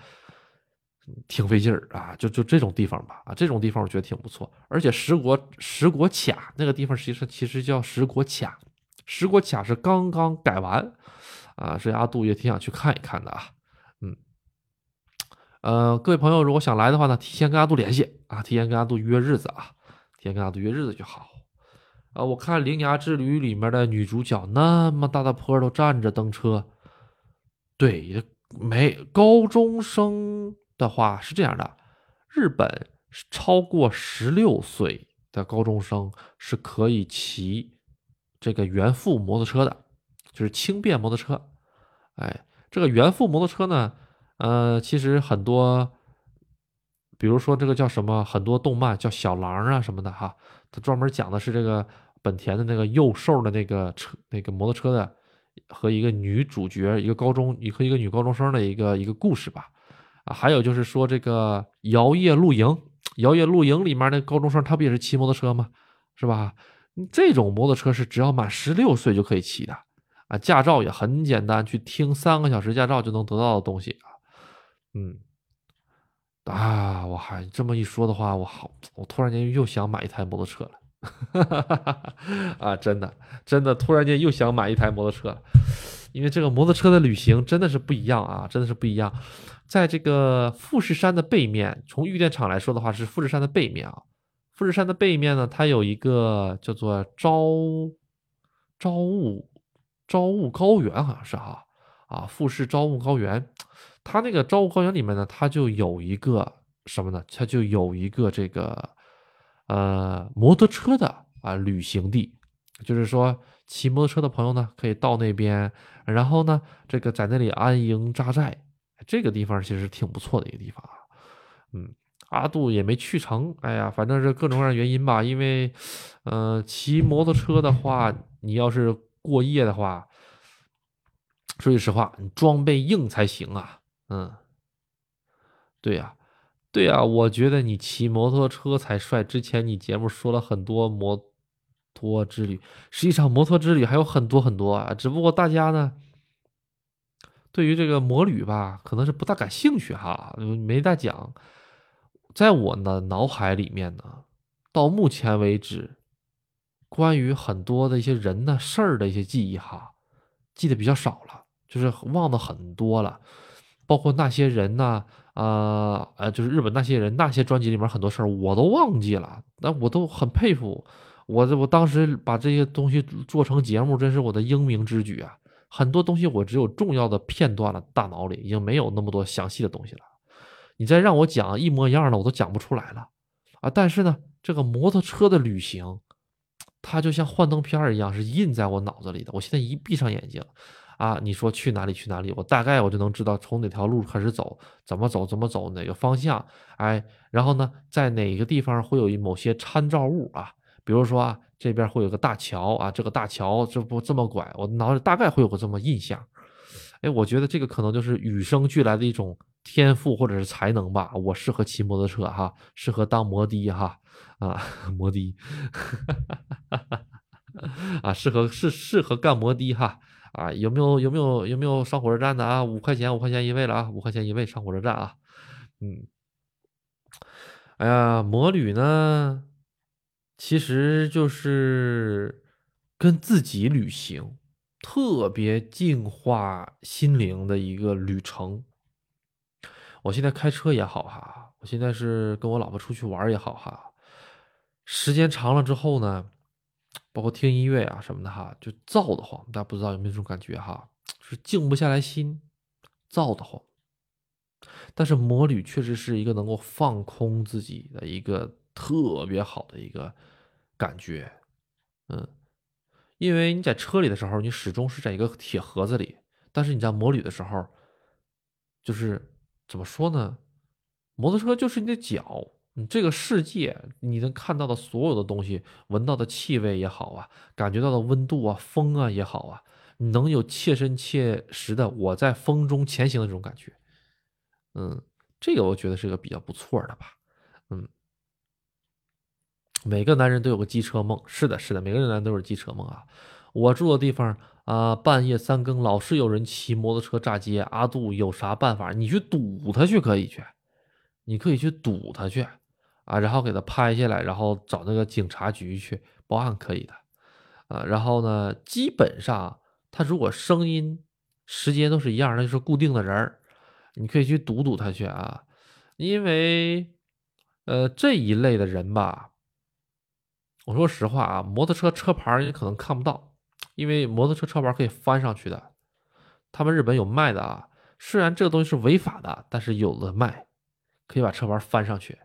挺费劲儿啊。就就这种地方吧，啊这种地方我觉得挺不错。而且石国石国卡那个地方，实际上其实叫石国卡。石国卡是刚刚改完，啊，所以阿杜也挺想去看一看的啊，呃，各位朋友如果想来的话呢，提前跟阿杜联系啊，提前跟阿杜约日子啊，提前跟阿杜约日子就好。啊，我看《铃芽之旅》里面的女主角那么大的坡都站着蹬车，对，也没高中生的话是这样的，日本是超过十六岁的高中生是可以骑。这个原付摩托车的，就是轻便摩托车。哎，这个原付摩托车呢，呃，其实很多比如说这个叫什么，很多动漫叫小狼啊什么的哈，它专门讲的是这个本田的那个幼兽的那个车那个摩托车的和一个女主角，一个高中和一个女高中生的一个一个故事吧。啊，还有就是说这个摇曳露营，摇曳露营里面那高中生他不也是骑摩托车吗？是吧？这种摩托车是只要满十六岁就可以骑的啊，驾照也很简单，去听三个小时驾照就能得到的东西啊。嗯，啊，我还这么一说的话，我好，我突然间又想买一台摩托车了，啊，真的，真的，突然间又想买一台摩托车了，因为这个摩托车的旅行真的是不一样啊，真的是不一样。在这个富士山的背面，从玉电厂来说的话，是富士山的背面啊。富士山的背面呢，它有一个叫做朝朝雾朝雾高原，好像是哈啊，富士朝雾高原。它那个朝雾高原里面呢，它就有一个什么呢？它就有一个这个呃摩托车的啊旅行地，就是说骑摩托车的朋友呢，可以到那边，然后呢，这个在那里安营扎寨。这个地方其实挺不错的一个地方啊，嗯。阿杜也没去成，哎呀，反正是各种各样原因吧。因为，呃，骑摩托车的话，你要是过夜的话，说句实话，你装备硬才行啊。嗯，对呀，对呀，我觉得你骑摩托车才帅。之前你节目说了很多摩托之旅，实际上摩托之旅还有很多很多啊，只不过大家呢，对于这个摩旅吧，可能是不大感兴趣哈，没大讲。在我的脑海里面呢，到目前为止，关于很多的一些人呢、事儿的一些记忆哈，记得比较少了，就是忘的很多了。包括那些人呢，啊呃，就是日本那些人那些专辑里面很多事儿我都忘记了。那我都很佩服我，我当时把这些东西做成节目，真是我的英明之举啊！很多东西我只有重要的片段了，大脑里已经没有那么多详细的东西了。你再让我讲一模一样的，我都讲不出来了，啊！但是呢，这个摩托车的旅行，它就像幻灯片一样，是印在我脑子里的。我现在一闭上眼睛，啊，你说去哪里去哪里，我大概我就能知道从哪条路开始走，怎么走怎么走，哪个方向，哎，然后呢，在哪个地方会有某些参照物啊？比如说啊，这边会有个大桥啊，这个大桥这不这么拐，我脑子大概会有个这么印象。哎，我觉得这个可能就是与生俱来的一种。天赋或者是才能吧，我适合骑摩托车哈，适合当摩的哈啊，摩的，啊，适合是适合干摩的哈啊，有没有有没有有没有上火车站的啊？五块钱五块钱一位了啊，五块钱一位上火车站啊，嗯，哎呀，摩旅呢，其实就是跟自己旅行，特别净化心灵的一个旅程。我现在开车也好哈，我现在是跟我老婆出去玩也好哈，时间长了之后呢，包括听音乐啊什么的哈，就燥得慌。大家不知道有没有这种感觉哈，就是静不下来心，燥得慌。但是摩旅确实是一个能够放空自己的一个特别好的一个感觉，嗯，因为你在车里的时候，你始终是在一个铁盒子里，但是你在摩旅的时候，就是。怎么说呢？摩托车就是你的脚，你这个世界你能看到的所有的东西，闻到的气味也好啊，感觉到的温度啊、风啊也好啊，你能有切身切实的我在风中前行的这种感觉。嗯，这个我觉得是个比较不错的吧。嗯，每个男人都有个机车梦，是的，是的，每个男人都有机车梦啊。我住的地方。啊，半夜三更老是有人骑摩托车炸街，阿杜有啥办法？你去堵他去可以去，你可以去堵他去，啊，然后给他拍下来，然后找那个警察局去报案可以的，啊，然后呢，基本上他如果声音、时间都是一样，那就是固定的人儿，你可以去堵堵他去啊，因为，呃，这一类的人吧，我说实话啊，摩托车车牌你可能看不到。因为摩托车车牌可以翻上去的，他们日本有卖的啊。虽然这个东西是违法的，但是有的卖，可以把车牌翻上去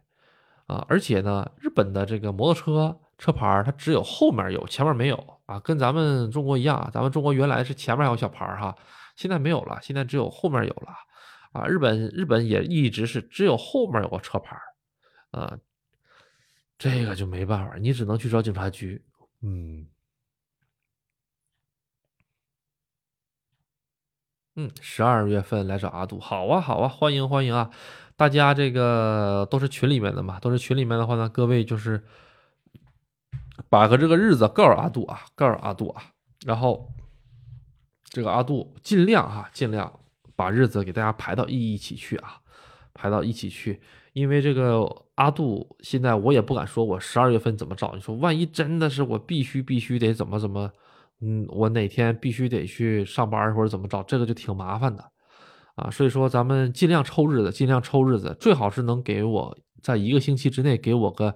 啊。而且呢，日本的这个摩托车车牌它只有后面有，前面没有啊。跟咱们中国一样，咱们中国原来是前面有小牌哈，现在没有了，现在只有后面有了啊。日本日本也一直是只有后面有个车牌啊，这个就没办法，你只能去找警察局。嗯嗯，十二月份来找阿杜，好啊好啊，欢迎欢迎啊！大家这个都是群里面的嘛，都是群里面的话呢，各位就是把个这个日子告诉阿杜啊，告诉阿杜啊，然后这个阿杜尽量哈，尽量把日子给大家排到一一起去啊，排到一起去。因为这个阿杜现在我也不敢说，我十二月份怎么找？你说万一真的是我必须必须得怎么怎么，嗯，我哪天必须得去上班或者怎么着，这个就挺麻烦的啊。所以说咱们尽量抽日子，尽量抽日子，最好是能给我在一个星期之内给我个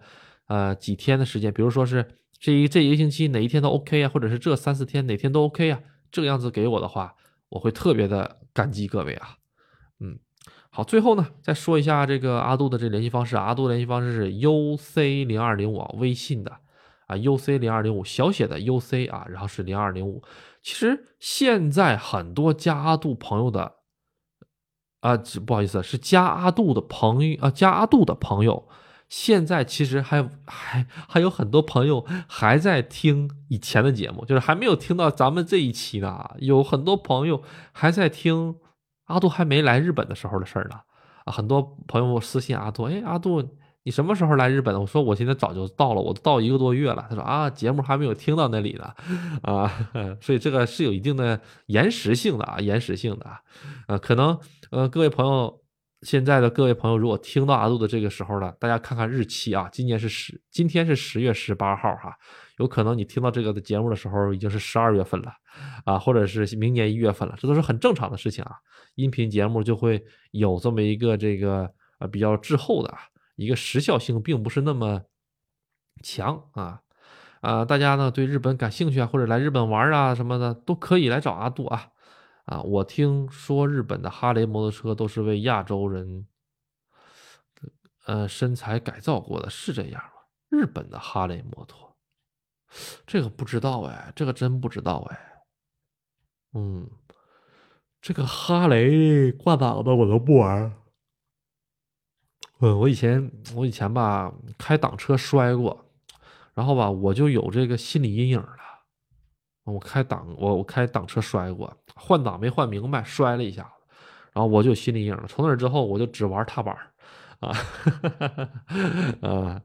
呃几天的时间，比如说是这一这一个星期哪一天都 OK 啊，或者是这三四天哪天都 OK 啊，这个样子给我的话，我会特别的感激各位啊，嗯。好，最后呢，再说一下这个阿杜的这联系方式。阿杜联系方式是 U C 零二零五，微信的啊，U C 零二零五小写的 U C 啊，然后是零二零五。其实现在很多加阿杜朋友的啊，不好意思，是加阿杜的朋友啊，加阿杜的朋友，现在其实还还还有很多朋友还在听以前的节目，就是还没有听到咱们这一期呢。有很多朋友还在听。阿杜还没来日本的时候的事儿呢，啊，很多朋友私信阿杜，哎，阿杜，你什么时候来日本？我说我现在早就到了，我都到一个多月了。他说啊，节目还没有听到那里呢，啊，所以这个是有一定的延时性的啊，延时性的啊，可能呃，各位朋友。现在的各位朋友，如果听到阿杜的这个时候呢，大家看看日期啊，今年是十，今天是十月十八号哈，有可能你听到这个的节目的时候已经是十二月份了啊，或者是明年一月份了，这都是很正常的事情啊。音频节目就会有这么一个这个呃比较滞后的啊，一个时效性并不是那么强啊啊，大家呢对日本感兴趣啊，或者来日本玩啊什么的，都可以来找阿杜啊。啊，我听说日本的哈雷摩托车都是为亚洲人，呃，身材改造过的，是这样吗？日本的哈雷摩托，这个不知道哎，这个真不知道哎。嗯，这个哈雷挂档的我都不玩。嗯，我以前我以前吧开挡车摔过，然后吧我就有这个心理阴影了。我开挡，我我开挡车摔过，换挡没换明白，摔了一下子，然后我就有心理阴影了。从那之后，我就只玩踏板啊，啊，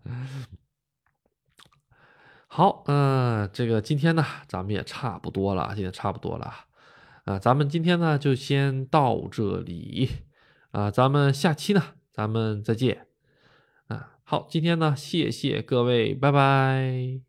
好，嗯，这个今天呢，咱们也差不多了，今天差不多了，啊，咱们今天呢就先到这里，啊，咱们下期呢，咱们再见，啊，好，今天呢，谢谢各位，拜拜。